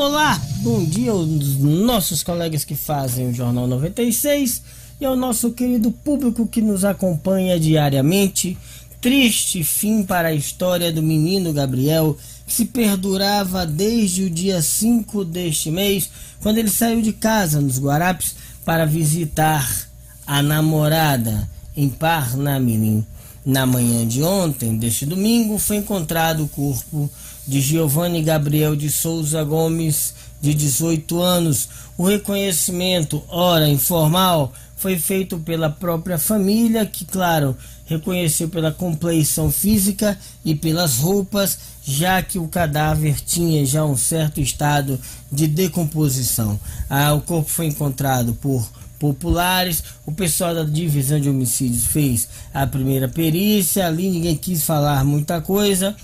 Olá, bom dia aos nossos colegas que fazem o Jornal 96 e ao nosso querido público que nos acompanha diariamente. Triste fim para a história do menino Gabriel, que se perdurava desde o dia 5 deste mês, quando ele saiu de casa nos Guarapes para visitar a namorada em Parnamirim. Na manhã de ontem, deste domingo, foi encontrado o corpo de Giovanni Gabriel de Souza Gomes, de 18 anos. O reconhecimento, ora informal, foi feito pela própria família, que, claro, reconheceu pela compleição física e pelas roupas, já que o cadáver tinha já um certo estado de decomposição. Ah, o corpo foi encontrado por populares, o pessoal da divisão de homicídios fez a primeira perícia, ali ninguém quis falar muita coisa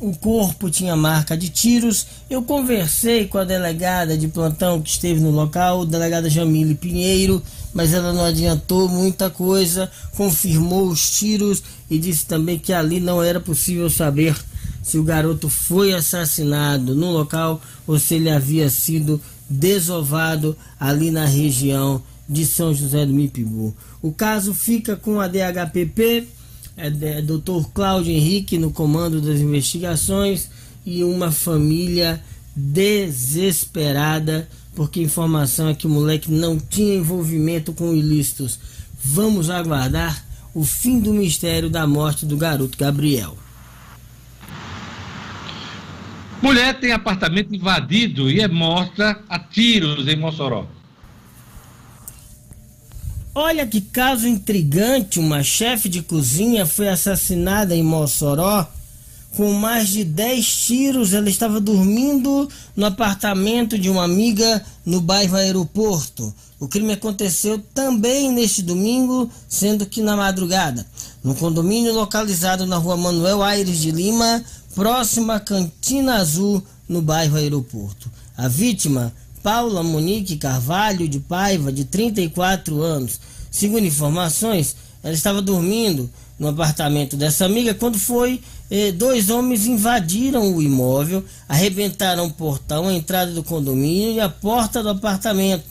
o corpo tinha marca de tiros. Eu conversei com a delegada de plantão que esteve no local, delegada Jamile Pinheiro, mas ela não adiantou muita coisa, confirmou os tiros e disse também que ali não era possível saber se o garoto foi assassinado no local ou se ele havia sido desovado ali na região de São José do Mipibu. O caso fica com a DHPP é, é Dr. Cláudio Henrique no comando das investigações e uma família desesperada porque a informação é que o moleque não tinha envolvimento com ilícitos. Vamos aguardar o fim do mistério da morte do garoto Gabriel. Mulher tem apartamento invadido e é morta a tiros em Mossoró. Olha que caso intrigante, uma chefe de cozinha foi assassinada em Mossoró com mais de 10 tiros. Ela estava dormindo no apartamento de uma amiga no bairro Aeroporto. O crime aconteceu também neste domingo, sendo que na madrugada, no condomínio localizado na rua Manuel Aires de Lima, próxima à Cantina Azul, no bairro Aeroporto. A vítima, Paula Monique Carvalho de Paiva, de 34 anos. Segundo informações, ela estava dormindo no apartamento dessa amiga quando foi eh, dois homens invadiram o imóvel, arrebentaram o portão, a entrada do condomínio e a porta do apartamento.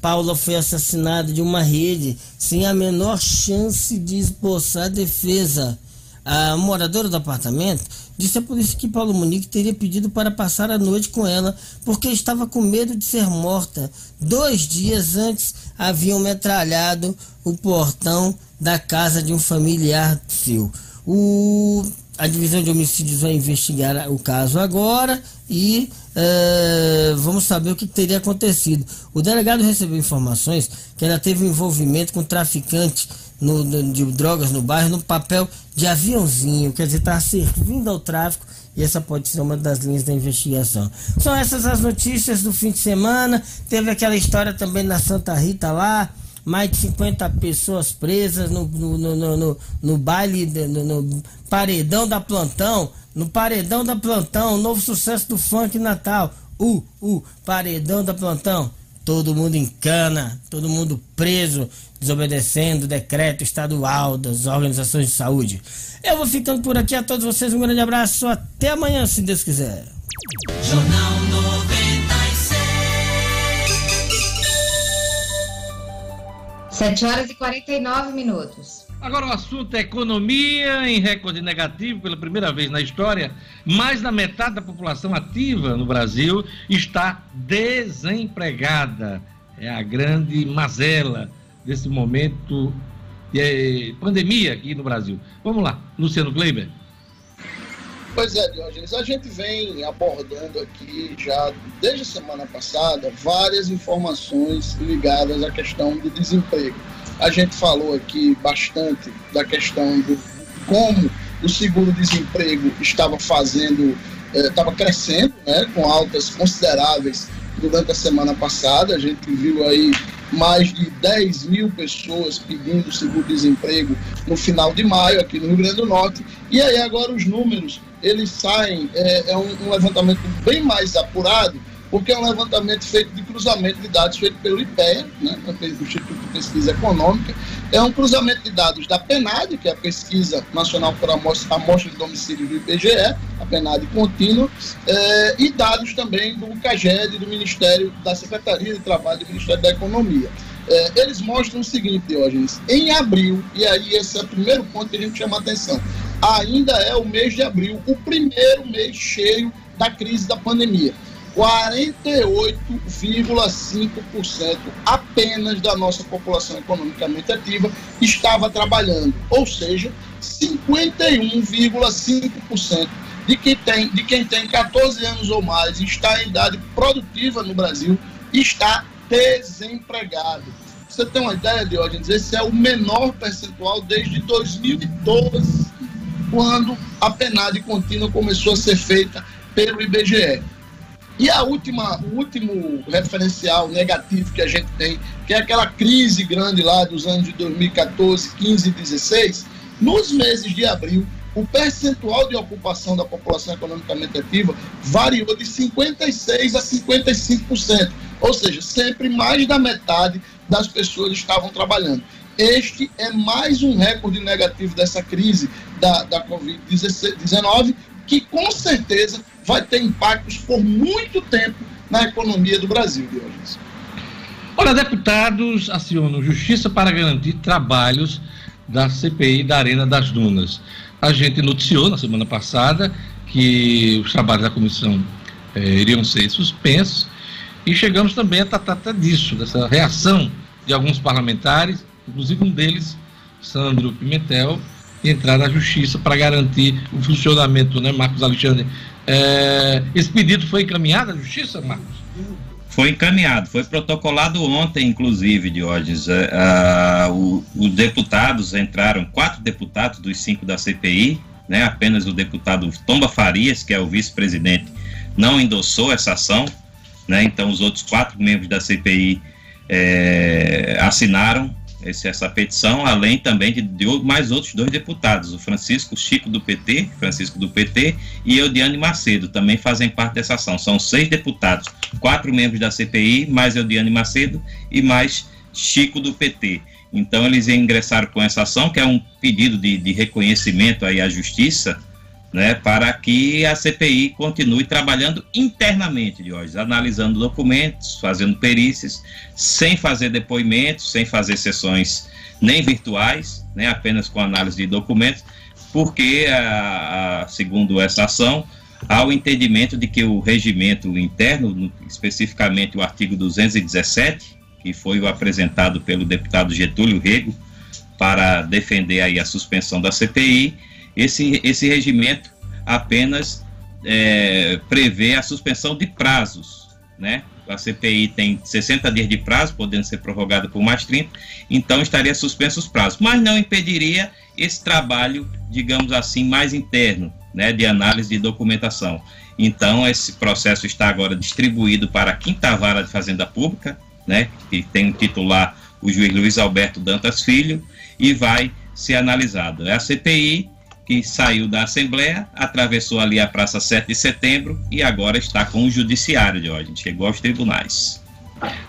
Paula foi assassinada de uma rede sem a menor chance de esboçar defesa. A moradora do apartamento disse à polícia que Paulo Monique teria pedido para passar a noite com ela porque estava com medo de ser morta. Dois dias antes haviam metralhado o portão da casa de um familiar seu. O, a divisão de homicídios vai investigar o caso agora e uh, vamos saber o que teria acontecido. O delegado recebeu informações que ela teve envolvimento com traficante no, no, de drogas no bairro no papel de aviãozinho, quer dizer, está servindo ao tráfico e essa pode ser uma das linhas da investigação. São essas as notícias do fim de semana. Teve aquela história também na Santa Rita lá, mais de 50 pessoas presas no, no, no, no, no baile, no, paredão da plantão, no paredão da plantão, novo sucesso do funk Natal. O, uh, uh, paredão da plantão. Todo mundo em cana, todo mundo preso, desobedecendo o decreto estadual das organizações de saúde. Eu vou ficando por aqui a todos vocês, um grande abraço, até amanhã, se Deus quiser. Jornal 7 horas e 49 minutos. Agora o assunto é economia em recorde negativo pela primeira vez na história. Mais da metade da população ativa no Brasil está desempregada. É a grande mazela desse momento de pandemia aqui no Brasil. Vamos lá, Luciano Kleiber. Pois é, Diógenes, a gente vem abordando aqui já desde a semana passada várias informações ligadas à questão do desemprego. A gente falou aqui bastante da questão do como o seguro-desemprego estava fazendo, estava eh, crescendo, né, com altas consideráveis durante a semana passada. A gente viu aí mais de 10 mil pessoas pedindo seguro-desemprego no final de maio aqui no Rio Grande do Norte. E aí agora os números eles saem, é, é um, um, levantamento bem mais apurado, porque é um levantamento feito de cruzamento de dados feito pelo IPEA, né, do Instituto de Pesquisa Econômica, é um cruzamento de dados da PNAD, que é a Pesquisa Nacional por Amostra, Amostra de Domicílio do IBGE, a PNAD contínua, é, e dados também do CAGED, do Ministério da Secretaria de Trabalho do Ministério da Economia. É, eles mostram o seguinte, Diógenes, em abril, e aí esse é o primeiro ponto que a gente chama a atenção, ainda é o mês de abril, o primeiro mês cheio da crise da pandemia. 48,5% apenas da nossa população economicamente ativa estava trabalhando, ou seja, 51,5% de quem tem de quem tem 14 anos ou mais está em idade produtiva no Brasil está desempregado. Você tem uma ideia, Diógenes? Esse é o menor percentual desde 2012 quando a penade contínua começou a ser feita pelo IBGE. E a última, o último referencial negativo que a gente tem, que é aquela crise grande lá dos anos de 2014, 15 e 16, nos meses de abril, o percentual de ocupação da população economicamente ativa variou de 56% a 55%. Ou seja, sempre mais da metade das pessoas estavam trabalhando. Este é mais um recorde negativo dessa crise da, da Covid-19, que com certeza vai ter impactos por muito tempo na economia do Brasil, Diogenes. Olha, deputados acionam justiça para garantir trabalhos da CPI da Arena das Dunas. A gente noticiou na semana passada que os trabalhos da comissão eh, iriam ser suspensos e chegamos também a tratar disso, dessa reação de alguns parlamentares inclusive um deles, Sandro Pimentel, entrar na justiça para garantir o funcionamento, né, Marcos Alexandre? É, esse pedido foi encaminhado à justiça, Marcos? Foi encaminhado, foi protocolado ontem, inclusive, Diógenes. É, os deputados entraram, quatro deputados dos cinco da CPI, né? Apenas o deputado Tomba Farias, que é o vice-presidente, não endossou essa ação, né? Então os outros quatro membros da CPI é, assinaram esse, essa petição, além também de, de, mais outros dois deputados, o Francisco Chico do PT, Francisco do PT, e Eudiane Macedo, também fazem parte dessa ação. São seis deputados, quatro membros da CPI, mais Eudiane Macedo e mais Chico do PT. Então eles ingressaram com essa ação, que é um pedido de, de reconhecimento aí à justiça, né, para que a CPI continue trabalhando internamente, hoje, analisando documentos, fazendo perícias, sem fazer depoimentos, sem fazer sessões nem virtuais, né, apenas com análise de documentos, porque, a, a, segundo essa ação, há o entendimento de que o regimento interno, especificamente o artigo 217, que foi apresentado pelo deputado Getúlio Rego para defender aí a suspensão da CPI, esse, esse regimento apenas é, prevê a suspensão de prazos, né? A CPI tem 60 dias de prazo, podendo ser prorrogada por mais 30, então estaria suspenso os prazos, mas não impediria esse trabalho, digamos assim, mais interno, né, de análise de documentação. Então, esse processo está agora distribuído para a quinta vara de Fazenda Pública, né, que tem o titular o juiz Luiz Alberto Dantas Filho, e vai ser analisado. A CPI que saiu da Assembleia, atravessou ali a Praça 7 de Setembro e agora está com o Judiciário hoje, chegou aos tribunais.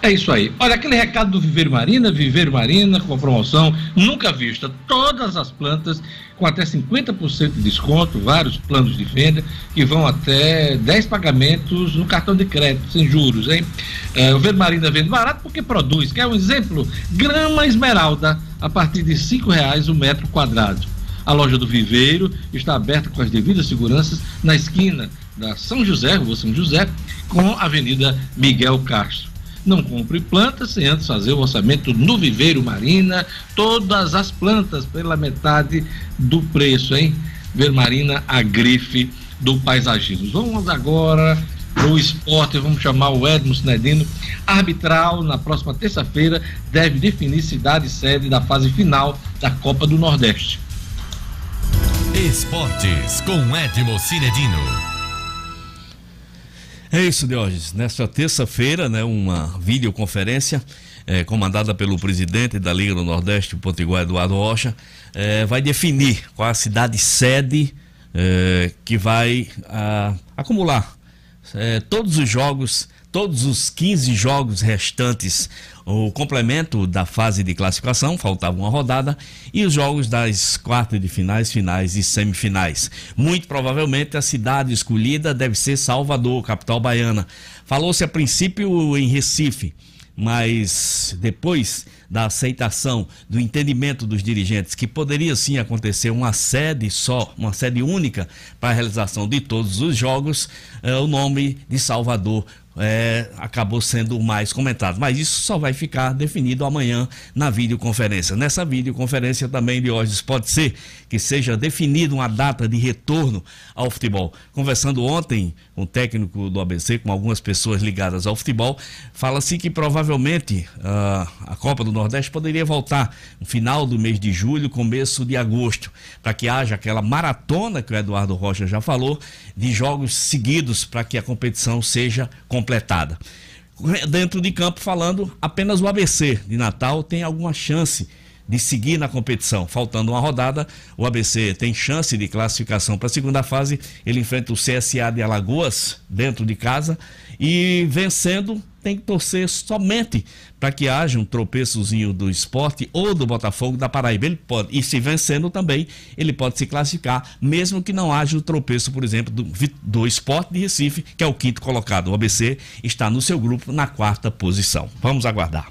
É isso aí. Olha, aquele recado do Viveiro Marina, Viveiro Marina com promoção nunca vista. Todas as plantas com até 50% de desconto, vários planos de venda que vão até 10 pagamentos no cartão de crédito, sem juros, hein? É, o Viveiro Marina vende barato porque produz. Quer um exemplo? Grama esmeralda a partir de R$ reais o metro quadrado. A loja do Viveiro está aberta com as devidas seguranças na esquina da São José, Rua São José, com a Avenida Miguel Castro. Não compre plantas sem antes fazer o orçamento no Viveiro Marina, todas as plantas pela metade do preço, hein? Ver Marina, a grife do paisagismo. Vamos agora o esporte, vamos chamar o Edmo Sinedino. Arbitral, na próxima terça-feira, deve definir cidade e sede da fase final da Copa do Nordeste. Esportes com Edmo Cinedino. É isso, Diógenes. Nesta terça-feira, né, uma videoconferência é, comandada pelo presidente da Liga do Nordeste, o Potiguar Eduardo Rocha, é, vai definir qual a cidade sede é, que vai a, acumular é, todos os jogos todos os 15 jogos restantes, o complemento da fase de classificação, faltava uma rodada, e os jogos das quartas de finais, finais e semifinais. Muito provavelmente a cidade escolhida deve ser Salvador, capital baiana. Falou-se a princípio em Recife mas depois da aceitação, do entendimento dos dirigentes que poderia sim acontecer uma sede só, uma sede única para a realização de todos os jogos, é, o nome de Salvador é, acabou sendo o mais comentado. Mas isso só vai ficar definido amanhã na videoconferência. Nessa videoconferência também de hoje pode ser que seja definida uma data de retorno ao futebol. Conversando ontem com o técnico do ABC, com algumas pessoas ligadas ao futebol, fala-se que provavelmente uh, a Copa do Nordeste poderia voltar no final do mês de julho, começo de agosto, para que haja aquela maratona que o Eduardo Rocha já falou, de jogos seguidos para que a competição seja completada. Dentro de campo, falando, apenas o ABC de Natal tem alguma chance de seguir na competição. Faltando uma rodada, o ABC tem chance de classificação para a segunda fase. Ele enfrenta o CSA de Alagoas dentro de casa e vencendo tem que torcer somente para que haja um tropeçozinho do esporte ou do Botafogo da Paraíba. Ele pode, e se vencendo também, ele pode se classificar, mesmo que não haja o tropeço, por exemplo, do, do esporte de Recife, que é o quinto colocado. O ABC está no seu grupo na quarta posição. Vamos aguardar.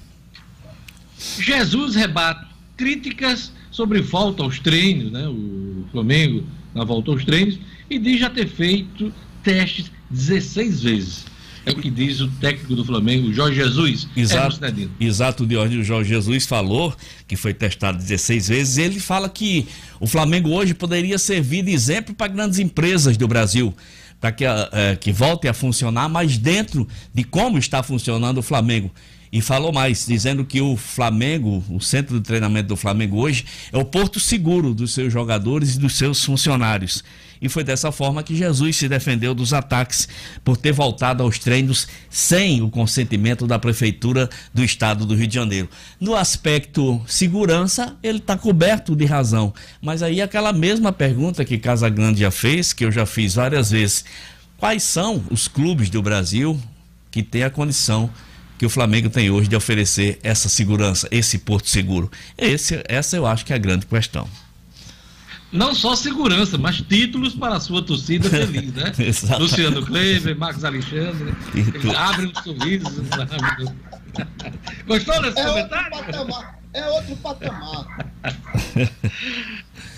Jesus rebate críticas sobre volta aos treinos, né? O Flamengo na volta aos treinos e diz já ter feito testes 16 vezes. É o que diz o técnico do Flamengo, Jorge Jesus. Exato, é exato de onde o Jorge Jesus falou, que foi testado 16 vezes. Ele fala que o Flamengo hoje poderia servir de exemplo para grandes empresas do Brasil para que, é, que volte a funcionar, mas dentro de como está funcionando o Flamengo. E falou mais, dizendo que o Flamengo, o centro de treinamento do Flamengo hoje, é o porto seguro dos seus jogadores e dos seus funcionários. E foi dessa forma que Jesus se defendeu dos ataques por ter voltado aos treinos sem o consentimento da Prefeitura do Estado do Rio de Janeiro. No aspecto segurança, ele está coberto de razão. Mas aí aquela mesma pergunta que Casa Grande já fez, que eu já fiz várias vezes. Quais são os clubes do Brasil que têm a condição que o Flamengo tem hoje de oferecer essa segurança, esse porto seguro? Esse, essa eu acho que é a grande questão não só segurança, mas títulos para a sua torcida feliz, né? Luciano Kleber, Marcos Alexandre, eles abrem um sorriso. Gostou desse é comentário? Outro patamar, é outro patamar.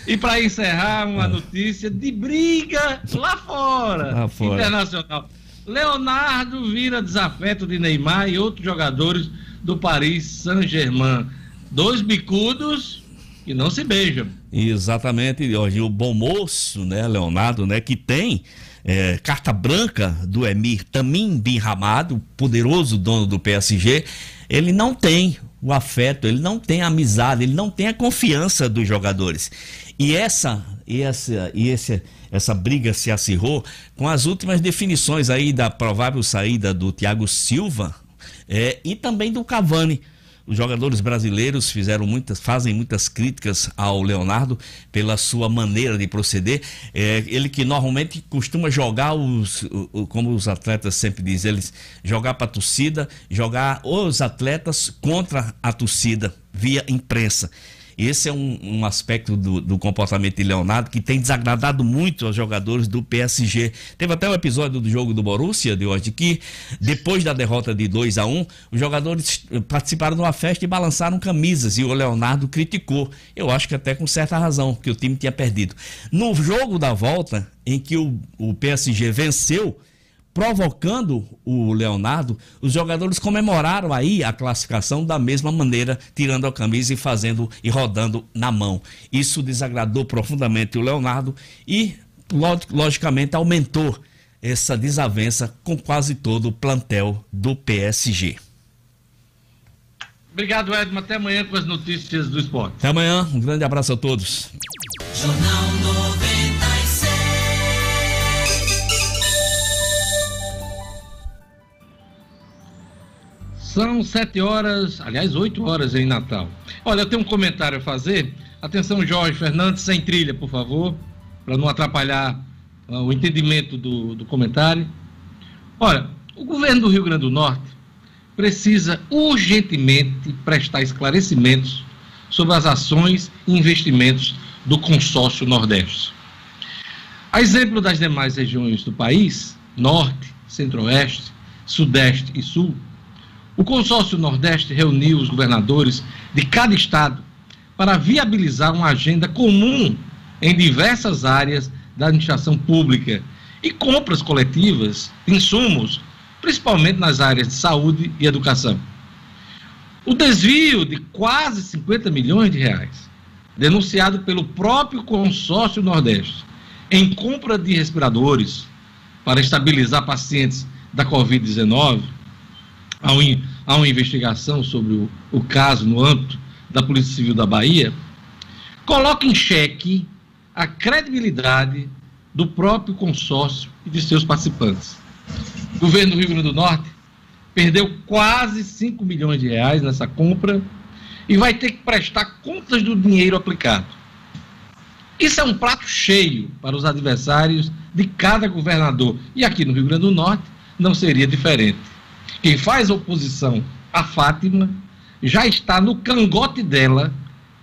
e para encerrar, uma notícia de briga lá fora, lá fora, internacional. Leonardo vira desafeto de Neymar e outros jogadores do Paris Saint-Germain. Dois bicudos que não se beijam. Exatamente, hoje o bom moço, né, Leonardo, né, que tem é, carta branca do Emir Tamim Bin Hamad, o poderoso dono do PSG, ele não tem o afeto, ele não tem a amizade, ele não tem a confiança dos jogadores. E essa, e essa, e esse, essa briga se acirrou com as últimas definições aí da provável saída do Thiago Silva é, e também do Cavani. Os jogadores brasileiros fizeram muitas, fazem muitas críticas ao Leonardo pela sua maneira de proceder. É, ele que normalmente costuma jogar os, como os atletas sempre dizem, eles jogar para a torcida, jogar os atletas contra a torcida via imprensa. Esse é um, um aspecto do, do, comportamento de Leonardo que tem desagradado muito aos jogadores do PSG. Teve até um episódio do jogo do Borussia de hoje que, depois da derrota de 2 a 1 os jogadores participaram de uma festa e balançaram camisas e o Leonardo criticou. Eu acho que até com certa razão, que o time tinha perdido. No jogo da volta, em que o, o PSG venceu, provocando o Leonardo, os jogadores comemoraram aí a classificação da mesma maneira, tirando a camisa e fazendo e rodando na mão. Isso desagradou profundamente o Leonardo e logicamente aumentou essa desavença com quase todo o plantel do PSG. Obrigado, Edmo. Até amanhã com as notícias do esporte. Até amanhã. Um grande abraço a todos. Jornal 96. São sete horas, aliás, oito horas em Natal. Olha, eu tenho um comentário a fazer. Atenção, Jorge Fernandes, sem trilha, por favor, para não atrapalhar uh, o entendimento do, do comentário. Olha, o governo do Rio Grande do Norte precisa urgentemente prestar esclarecimentos sobre as ações e investimentos do consórcio Nordeste. A exemplo das demais regiões do país, Norte, Centro-Oeste, Sudeste e Sul, o consórcio Nordeste reuniu os governadores de cada estado para viabilizar uma agenda comum em diversas áreas da administração pública e compras coletivas de insumos, principalmente nas áreas de saúde e educação. O desvio de quase 50 milhões de reais, denunciado pelo próprio consórcio Nordeste, em compra de respiradores para estabilizar pacientes da Covid-19, há, um, uma investigação sobre o, o caso no âmbito da Polícia Civil da Bahia, coloca em xeque a credibilidade do próprio consórcio e de seus participantes. O governo do Rio Grande do Norte perdeu quase 5 milhões de reais nessa compra e vai ter que prestar contas do dinheiro aplicado. Isso é um prato cheio para os adversários de cada governador. E aqui no Rio Grande do Norte não seria diferente. Quem faz oposição a Fátima já está no cangote dela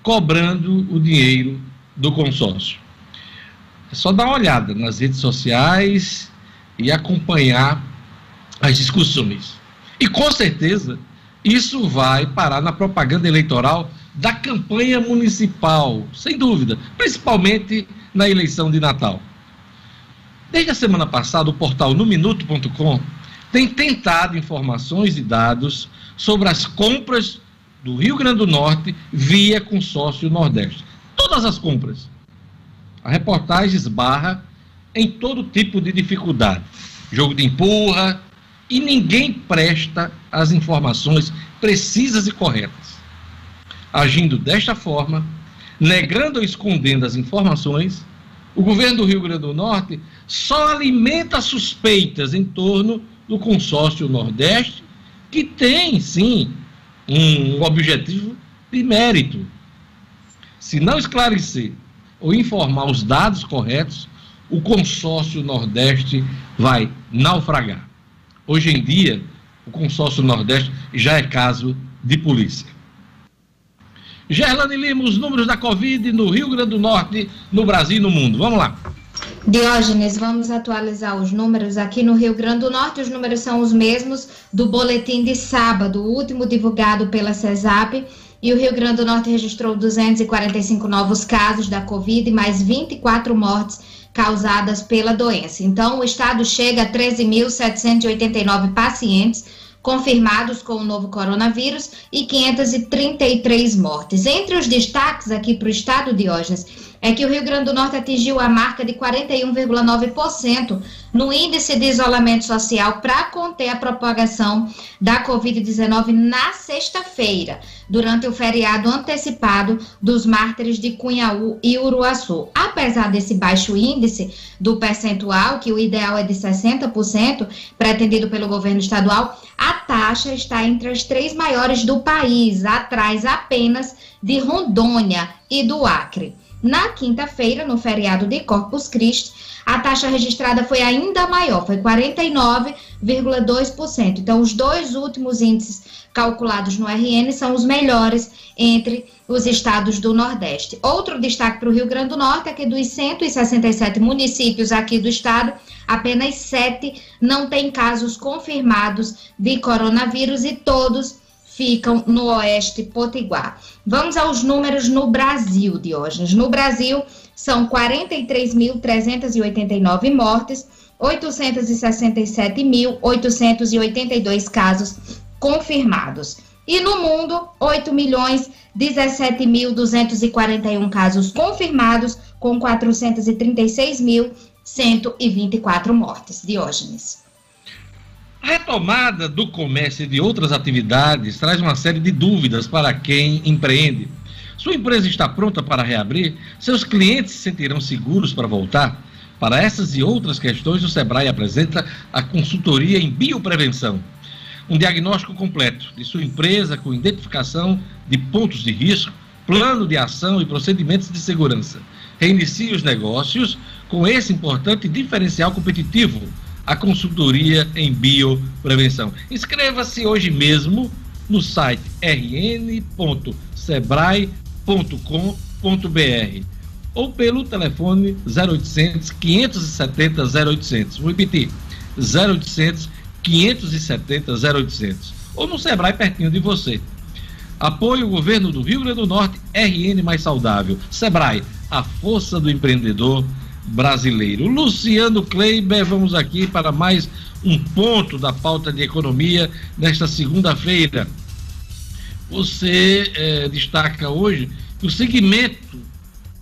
cobrando o dinheiro do consórcio. É só dar uma olhada nas redes sociais e acompanhar as discussões. E com certeza isso vai parar na propaganda eleitoral da campanha municipal, sem dúvida, principalmente na eleição de Natal. Desde a semana passada, o portal numinuto.com tem tentado informações e dados sobre as compras do Rio Grande do Norte via consórcio Nordeste. Todas as compras. A reportagem esbarra em todo tipo de dificuldade. Jogo de empurra, e ninguém presta as informações precisas e corretas. Agindo desta forma, negando ou escondendo as informações, o governo do Rio Grande do Norte só alimenta suspeitas em torno do consórcio Nordeste, que tem, sim, um objetivo de mérito. Se não esclarecer ou informar os dados corretos, o consórcio Nordeste vai naufragar. Hoje em dia, o consórcio Nordeste já é caso de polícia. Gerlane Lima, os números da Covid no Rio Grande do Norte, no Brasil e no mundo. Vamos lá. Diógenes, vamos atualizar os números aqui no Rio Grande do Norte. Os números são os mesmos do boletim de sábado, o último divulgado pela CESAP. E o Rio Grande do Norte registrou 245 novos casos da Covid e mais 24 mortes causadas pela doença. Então, o estado chega a 13.789 pacientes confirmados com o novo coronavírus e 533 mortes. Entre os destaques aqui para o estado, Diógenes, é que o Rio Grande do Norte atingiu a marca de 41,9% no índice de isolamento social para conter a propagação da Covid-19 na sexta-feira, durante o feriado antecipado dos mártires de Cunhaú e Uruaçu. Apesar desse baixo índice do percentual, que o ideal é de 60%, pretendido pelo governo estadual, a taxa está entre as três maiores do país, atrás apenas de Rondônia e do Acre. Na quinta-feira, no feriado de Corpus Christi, a taxa registrada foi ainda maior, foi 49,2%. Então, os dois últimos índices calculados no RN são os melhores entre os estados do Nordeste. Outro destaque para o Rio Grande do Norte é que dos 167 municípios aqui do estado, apenas sete não têm casos confirmados de coronavírus e todos ficam no oeste potiguar. Vamos aos números no Brasil, Diógenes. No Brasil, são 43.389 mortes, 867.882 casos confirmados. E no mundo, 8 milhões 17.241 casos confirmados, com 436.124 mortes. Diógenes. A retomada do comércio e de outras atividades traz uma série de dúvidas para quem empreende. Sua empresa está pronta para reabrir? Seus clientes se sentirão seguros para voltar? Para essas e outras questões, o Sebrae apresenta a consultoria em bioprevenção. Um diagnóstico completo de sua empresa com identificação de pontos de risco, plano de ação e procedimentos de segurança. Reinicie os negócios com esse importante diferencial competitivo a consultoria em bioprevenção. Inscreva-se hoje mesmo no site rn.sebrae.com.br ou pelo telefone 0800 570 0800. Vou repetir: 0800 570 0800. Ou no Sebrae pertinho de você. Apoio o governo do Rio Grande do Norte, RN Mais Saudável. Sebrae, a força do empreendedor brasileiro. Luciano Kleiber, vamos aqui para mais um ponto da pauta de economia nesta segunda-feira. Você é, destaca hoje que o segmento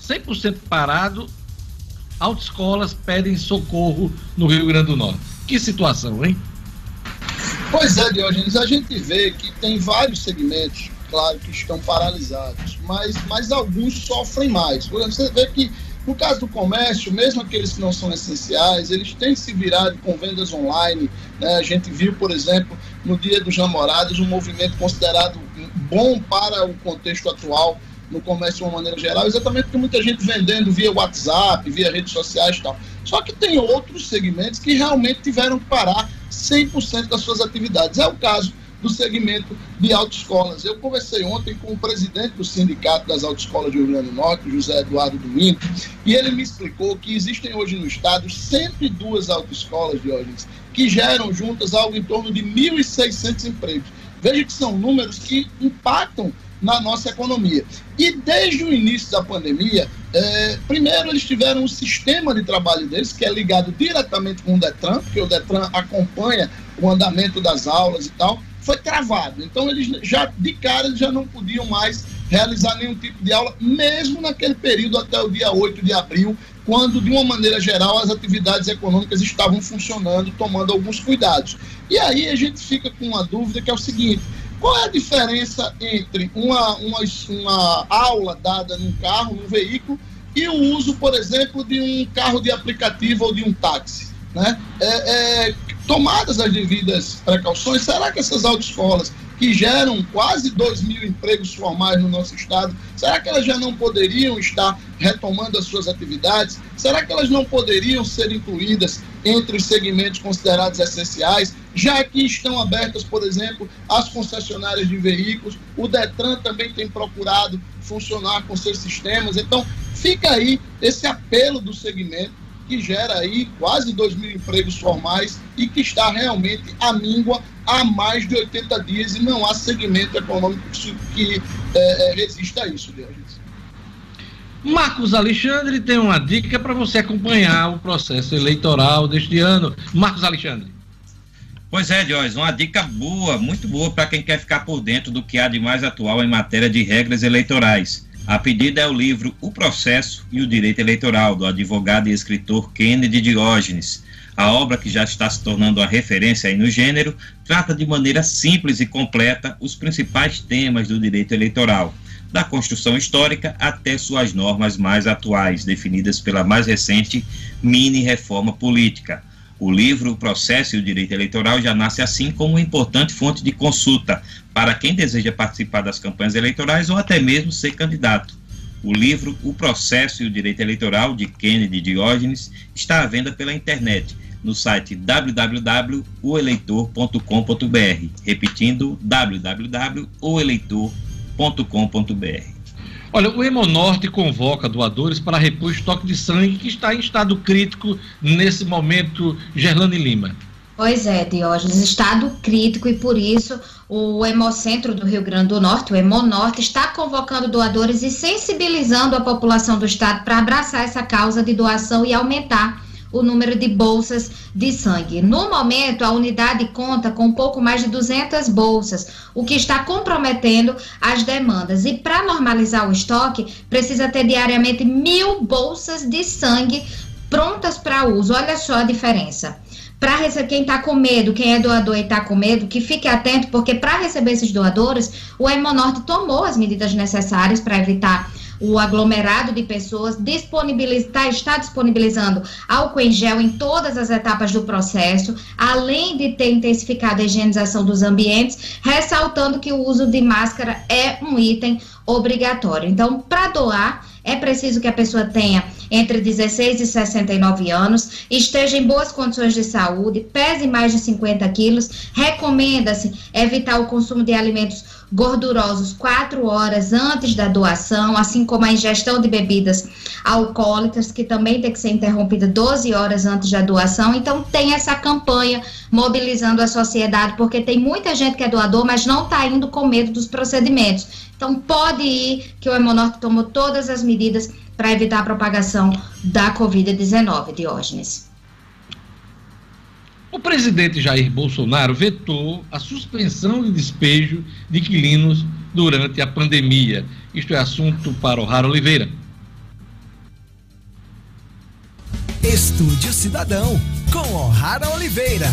100% parado, autoescolas pedem socorro no Rio Grande do Norte. Que situação, hein? Pois é, Diogenes, a gente vê que tem vários segmentos, claro, que estão paralisados, mas, mas alguns sofrem mais. Você vê que no caso do comércio, mesmo aqueles que não são essenciais, eles têm se virado com vendas online. Né? A gente viu, por exemplo, no Dia dos Namorados, um movimento considerado bom para o contexto atual no comércio de uma maneira geral, exatamente porque muita gente vendendo via WhatsApp, via redes sociais e tal. Só que tem outros segmentos que realmente tiveram que parar 100% das suas atividades. É o caso do segmento de autoescolas. Eu conversei ontem com o presidente do Sindicato das Autoescolas de Rio Grande do Norte, José Eduardo Domingo, e ele me explicou que existem hoje no estado 102 autoescolas, Diógenes, que geram juntas algo em torno de 1.600 empregos. Veja que são números que impactam na nossa economia. E desde o início da pandemia, é, primeiro eles tiveram um sistema de trabalho deles, que é ligado diretamente com o Detran, porque o Detran acompanha o andamento das aulas e tal, foi travado. Então eles já de cara já não podiam mais realizar nenhum tipo de aula, mesmo naquele período até o dia 8 de abril, quando, de uma maneira geral, as atividades econômicas estavam funcionando, tomando alguns cuidados. E aí a gente fica com uma dúvida que é o seguinte: qual é a diferença entre uma, uma, uma aula dada num carro, num veículo, e o uso, por exemplo, de um carro de aplicativo ou de um táxi? Né? É, é, tomadas as devidas precauções, será que essas autoescolas que geram quase 2 mil empregos formais no nosso estado, será que elas já não poderiam estar retomando as suas atividades? Será que elas não poderiam ser incluídas entre os segmentos considerados essenciais, já que estão abertas, por exemplo, as concessionárias de veículos? O Detran também tem procurado funcionar com seus sistemas. Então, fica aí esse apelo do segmento que gera aí quase 2 mil empregos formais e que está realmente à míngua há mais de 80 dias e não há segmento econômico que é, é, resista a isso, Diogenes. Marcos Alexandre tem uma dica para você acompanhar o processo eleitoral deste ano. Marcos Alexandre. Pois é, Joyce, uma dica boa, muito boa para quem quer ficar por dentro do que há de mais atual em matéria de regras eleitorais. A pedida é o livro O Processo e o Direito Eleitoral, do advogado e escritor Kennedy Diógenes. A obra, que já está se tornando uma referência aí no gênero, trata de maneira simples e completa os principais temas do direito eleitoral, da construção histórica até suas normas mais atuais, definidas pela mais recente mini-reforma política. O livro O Processo e o Direito Eleitoral já nasce assim como uma importante fonte de consulta para quem deseja participar das campanhas eleitorais ou até mesmo ser candidato. O livro O Processo e o Direito Eleitoral, de Kennedy Diógenes, está à venda pela internet no site www.oeleitor.com.br, repetindo www.oeleitor.com.br. Olha, o Hemonorte convoca doadores para repor estoque de sangue que está em estado crítico nesse momento, Gerlane Lima. Pois é, Diógenes, estado crítico e por isso o Hemocentro do Rio Grande do Norte, o Hemonorte, está convocando doadores e sensibilizando a população do estado para abraçar essa causa de doação e aumentar o número de bolsas de sangue. No momento, a unidade conta com pouco mais de 200 bolsas, o que está comprometendo as demandas. E para normalizar o estoque, precisa ter diariamente mil bolsas de sangue prontas para uso. Olha só a diferença para receber quem está com medo, quem é doador e está com medo, que fique atento, porque para receber esses doadores, o Hemonorte tomou as medidas necessárias para evitar o aglomerado de pessoas, disponibilizar, está disponibilizando álcool em gel em todas as etapas do processo, além de ter intensificado a higienização dos ambientes, ressaltando que o uso de máscara é um item obrigatório. Então, para doar, é preciso que a pessoa tenha entre 16 e 69 anos, esteja em boas condições de saúde, pese mais de 50 quilos. Recomenda-se evitar o consumo de alimentos gordurosos quatro horas antes da doação, assim como a ingestão de bebidas alcoólicas, que também tem que ser interrompida 12 horas antes da doação. Então, tem essa campanha mobilizando a sociedade, porque tem muita gente que é doador, mas não está indo com medo dos procedimentos. Então, pode ir, que o Hemonorte tomou todas as medidas para evitar a propagação da Covid-19, Diógenes. O presidente Jair Bolsonaro vetou a suspensão de despejo de inquilinos durante a pandemia. Isto é assunto para o Raro Oliveira. Estúdio Cidadão, com O'Hara Oliveira.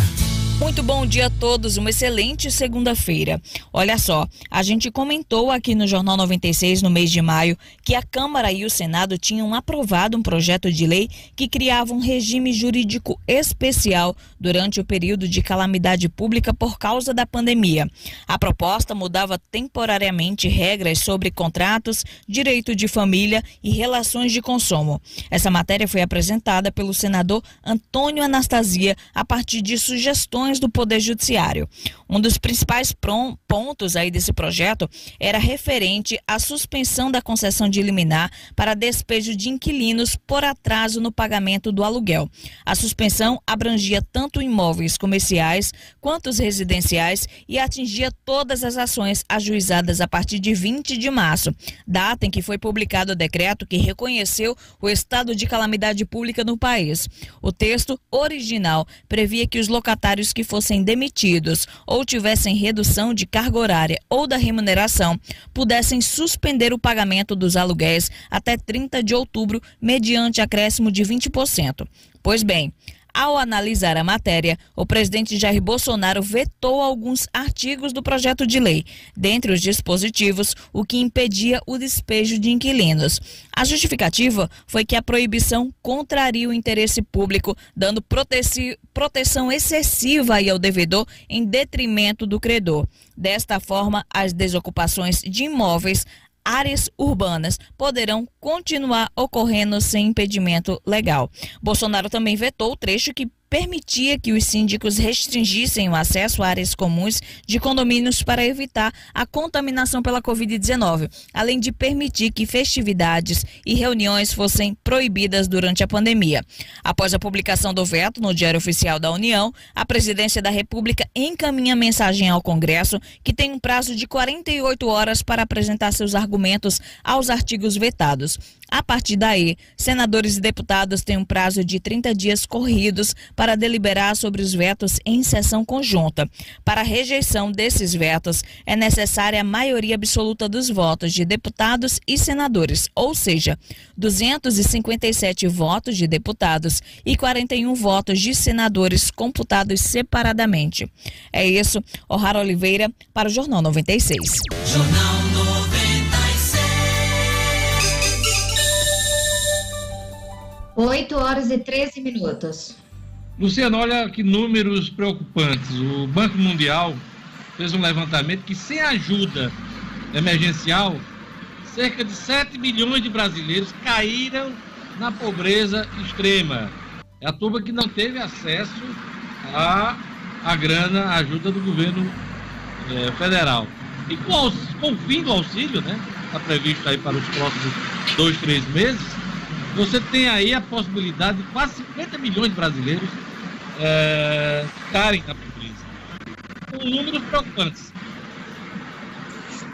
Muito bom dia a todos, uma excelente segunda-feira. Olha só, a gente comentou aqui no Jornal 96 no mês de maio que a Câmara e o Senado tinham aprovado um projeto de lei que criava um regime jurídico especial durante o período de calamidade pública por causa da pandemia. A proposta mudava temporariamente regras sobre contratos, direito de família e relações de consumo. Essa matéria foi apresentada pelo senador Antônio Anastasia a partir de sugestões do Poder Judiciário. Um dos principais pontos aí desse projeto era referente à suspensão da concessão de liminar para despejo de inquilinos por atraso no pagamento do aluguel. A suspensão abrangia tanto imóveis comerciais quanto os residenciais e atingia todas as ações ajuizadas a partir de 20 de março, data em que foi publicado o decreto que reconheceu o estado de calamidade pública no país. O texto original previa que os locatários que fossem demitidos ou tivessem redução de carga horária ou da remuneração pudessem suspender o pagamento dos aluguéis até 30 de outubro, mediante acréscimo de 20%. Pois bem, ao analisar a matéria, o presidente Jair Bolsonaro vetou alguns artigos do projeto de lei, dentre os dispositivos, o que impedia o despejo de inquilinos. A justificativa foi que a proibição contraria o interesse público, dando proteção excessiva ao devedor em detrimento do credor. Desta forma, as desocupações de imóveis áreas urbanas poderão continuar ocorrendo sem impedimento legal. Bolsonaro também vetou o trecho que permitia que os síndicos restringissem o acesso a áreas comuns de condomínios para evitar a contaminação pela Covid-19, além de permitir que festividades e reuniões fossem proibidas durante a pandemia. Após a publicação do veto no Diário Oficial da União, a Presidência da República encaminha mensagem ao Congresso, que tem um prazo de 48 horas para apresentar seus argumentos aos artigos vetados. A partir daí, senadores e deputados têm um prazo de 30 dias corridos para deliberar sobre os vetos em sessão conjunta. Para a rejeição desses vetos, é necessária a maioria absoluta dos votos de deputados e senadores, ou seja, 257 votos de deputados e 41 votos de senadores computados separadamente. É isso, O'Hara Oliveira, para o Jornal 96. Jornal 8 horas e 13 minutos. Luciano, olha que números preocupantes. O Banco Mundial fez um levantamento que, sem ajuda emergencial, cerca de 7 milhões de brasileiros caíram na pobreza extrema. É a turma que não teve acesso à, à grana, à ajuda do governo é, federal. E com, com o fim do auxílio, né? Está previsto aí para os próximos dois, três meses você tem aí a possibilidade de quase 50 milhões de brasileiros é, ficarem na pobreza. Com números preocupantes.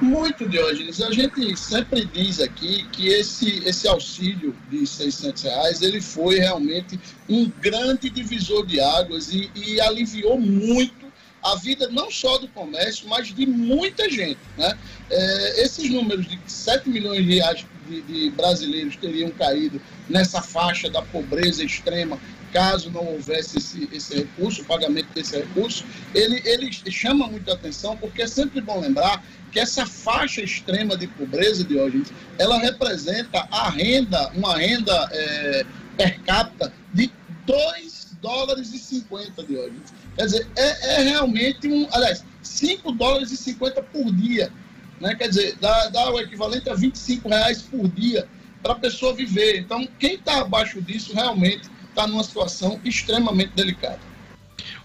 Muito, Diógenes. A gente sempre diz aqui que esse, esse auxílio de 600 reais, ele foi realmente um grande divisor de águas e, e aliviou muito a vida não só do comércio, mas de muita gente. Né? É, esses números de 7 milhões de reais de, de brasileiros teriam caído nessa faixa da pobreza extrema caso não houvesse esse, esse recurso, o pagamento desse recurso, ele, ele chama muita atenção, porque é sempre bom lembrar que essa faixa extrema de pobreza, de hoje, ela representa a renda, uma renda é, per capita de 2 dólares e 50 de hoje. Quer dizer, é, é realmente um, aliás, 5 dólares e 50 por dia né? Quer dizer, dá, dá o equivalente a 25 reais por dia para a pessoa viver. Então, quem está abaixo disso realmente está numa situação extremamente delicada.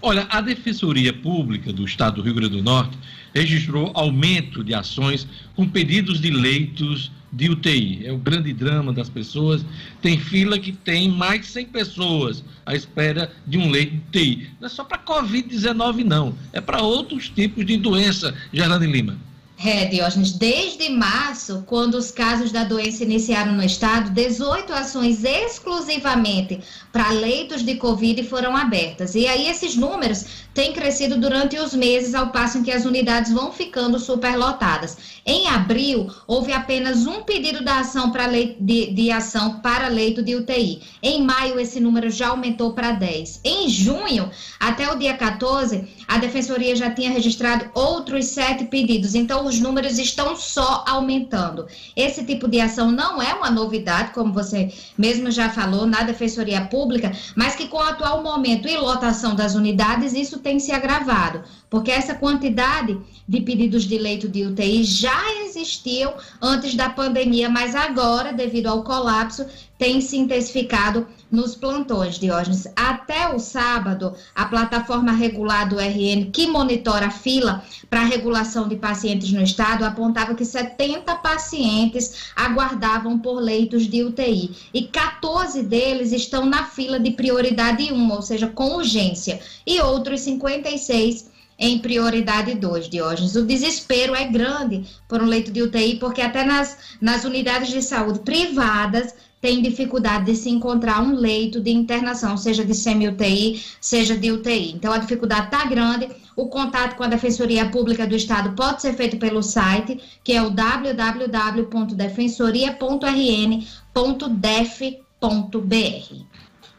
Olha, a Defensoria Pública do Estado do Rio Grande do Norte registrou aumento de ações com pedidos de leitos de UTI. É o grande drama das pessoas. Tem fila que tem mais de 100 pessoas à espera de um leito de UTI. Não é só para Covid-19, não. É para outros tipos de doença, Gerlane Lima. É, Diógenes, desde março, quando os casos da doença iniciaram no estado, 18 ações exclusivamente para leitos de Covid foram abertas. E aí esses números têm crescido durante os meses, ao passo em que as unidades vão ficando superlotadas. Em abril, houve apenas um pedido da ação para de, de ação para leito de UTI. Em maio, esse número já aumentou para 10. Em junho, até o dia 14, a Defensoria já tinha registrado outros sete pedidos. Então, os números estão só aumentando. Esse tipo de ação não é uma novidade, como você mesmo já falou, na Defensoria Pública, mas que com o atual momento e lotação das unidades, isso tem se agravado porque essa quantidade de pedidos de leito de UTI já existiam antes da pandemia, mas agora, devido ao colapso, tem se intensificado nos plantões, Diógenes. Até o sábado, a plataforma regular do RN, que monitora a fila para a regulação de pacientes no estado, apontava que 70 pacientes aguardavam por leitos de UTI e 14 deles estão na fila de prioridade 1, ou seja, com urgência, e outros 56 em prioridade 2, Diógenes. O desespero é grande por um leito de UTI, porque até nas, nas unidades de saúde privadas têm dificuldade de se encontrar um leito de internação, seja de semi-UTI, seja de UTI. Então, a dificuldade está grande. O contato com a Defensoria Pública do Estado pode ser feito pelo site, que é o www.defensoria.rn.def.br.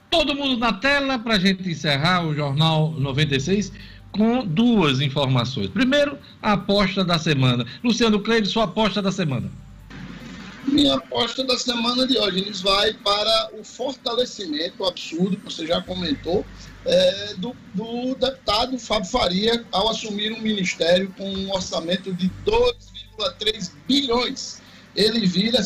Todo mundo na tela para a gente encerrar o Jornal 96 com duas informações. Primeiro, a aposta da semana. Luciano Cleide, sua aposta da semana. Minha aposta da semana de hoje eles vai para o fortalecimento absurdo, que você já comentou, é, do, do, deputado Fábio Faria ao assumir um ministério com um orçamento de 2,3 bilhões. Ele vira,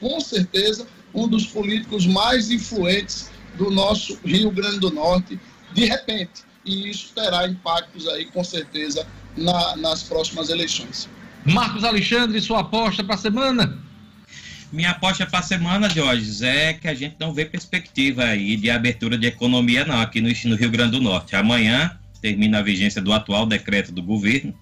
com certeza, um dos políticos mais influentes do nosso Rio Grande do Norte, de repente. E isso terá impactos aí, com certeza, na, nas próximas eleições. Marcos Alexandre, sua aposta para a semana? Minha aposta para a semana, Jorge, é que a gente não vê perspectiva aí de abertura de economia, não, aqui no, no Rio Grande do Norte. Amanhã termina a vigência do atual decreto do governo,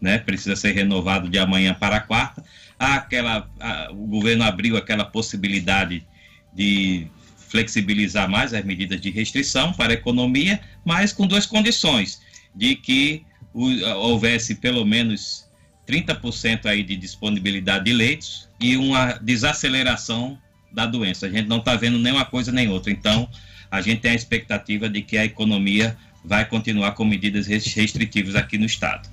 né? Precisa ser renovado de amanhã para quarta. Aquela, a, o governo abriu aquela possibilidade de flexibilizar mais as medidas de restrição para a economia, mas com duas condições: de que houvesse pelo menos 30% aí de disponibilidade de leitos e uma desaceleração da doença. A gente não está vendo nem uma coisa nem outra. Então, a gente tem a expectativa de que a economia vai continuar com medidas restritivas aqui no estado.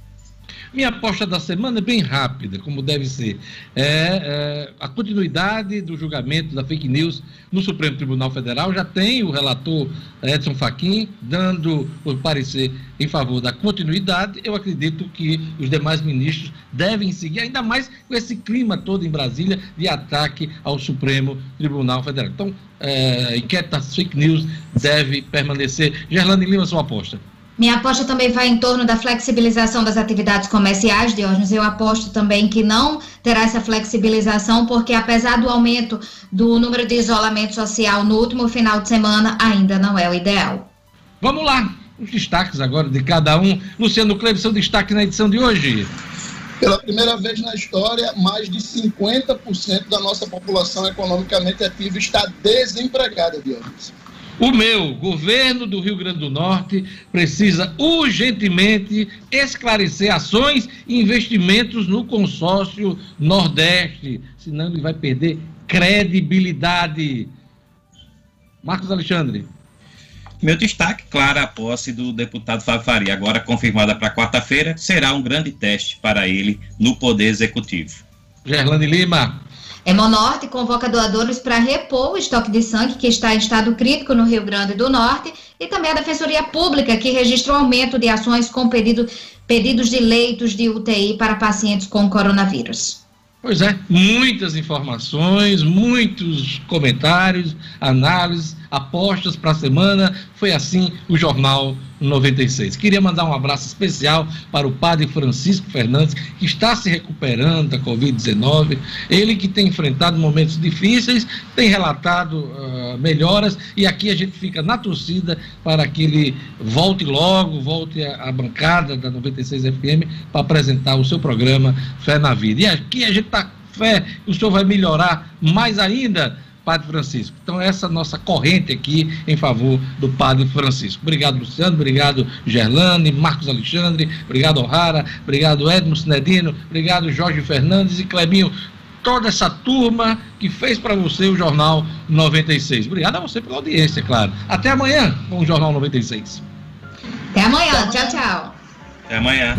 Minha aposta da semana é bem rápida, como deve ser. É, é, a continuidade do julgamento da fake news no Supremo Tribunal Federal. Já tem o relator Edson Fachin dando o parecer em favor da continuidade. Eu acredito que os demais ministros devem seguir, ainda mais com esse clima todo em Brasília de ataque ao Supremo Tribunal Federal. Então, é, das fake news deve permanecer. Gerlane Lima, sua aposta. Minha aposta também vai em torno da flexibilização das atividades comerciais, Diógenes. Eu aposto também que não terá essa flexibilização, porque apesar do aumento do número de isolamento social no último final de semana, ainda não é o ideal. Vamos lá, os destaques agora de cada um. Luciano Kleber, seu destaque na edição de hoje. Pela primeira vez na história, mais de 50% da nossa população economicamente ativa está desempregada, Diógenes. O meu governo do Rio Grande do Norte precisa urgentemente esclarecer ações e investimentos no consórcio Nordeste, senão ele vai perder credibilidade. Marcos Alexandre. Meu destaque, claro, a posse do deputado Fábio Faria, agora confirmada para quarta-feira, será um grande teste para ele no Poder Executivo. Gerlane Lima. Hemonorte convoca doadores para repor o estoque de sangue que está em estado crítico no Rio Grande do Norte e também a Defensoria Pública que registra um aumento de ações com pedido, pedidos de leitos de UTI para pacientes com coronavírus. Pois é, muitas informações, muitos comentários, análises, apostas para a semana. Foi assim o Jornal 96. Queria mandar um abraço especial para o padre Francisco Fernandes, que está se recuperando da Covid-19. Ele que tem enfrentado momentos difíceis, tem relatado uh, melhoras e aqui a gente fica na torcida para que ele volte logo, volte à bancada da 96 FM para apresentar o seu programa Fé na Vida. E aqui a gente está fé que o senhor vai melhorar mais ainda Padre Francisco. Então, essa nossa corrente aqui em favor do Padre Francisco. Obrigado, Luciano, obrigado, Gerlane, Marcos Alexandre, obrigado, O'Hara, obrigado, Edmo Sinedino, obrigado, Jorge Fernandes e Clebinho, toda essa turma que fez para você o Jornal 96. Obrigado a você pela audiência, claro. Até amanhã com o Jornal 96. Até amanhã, tchau, tchau. Até amanhã.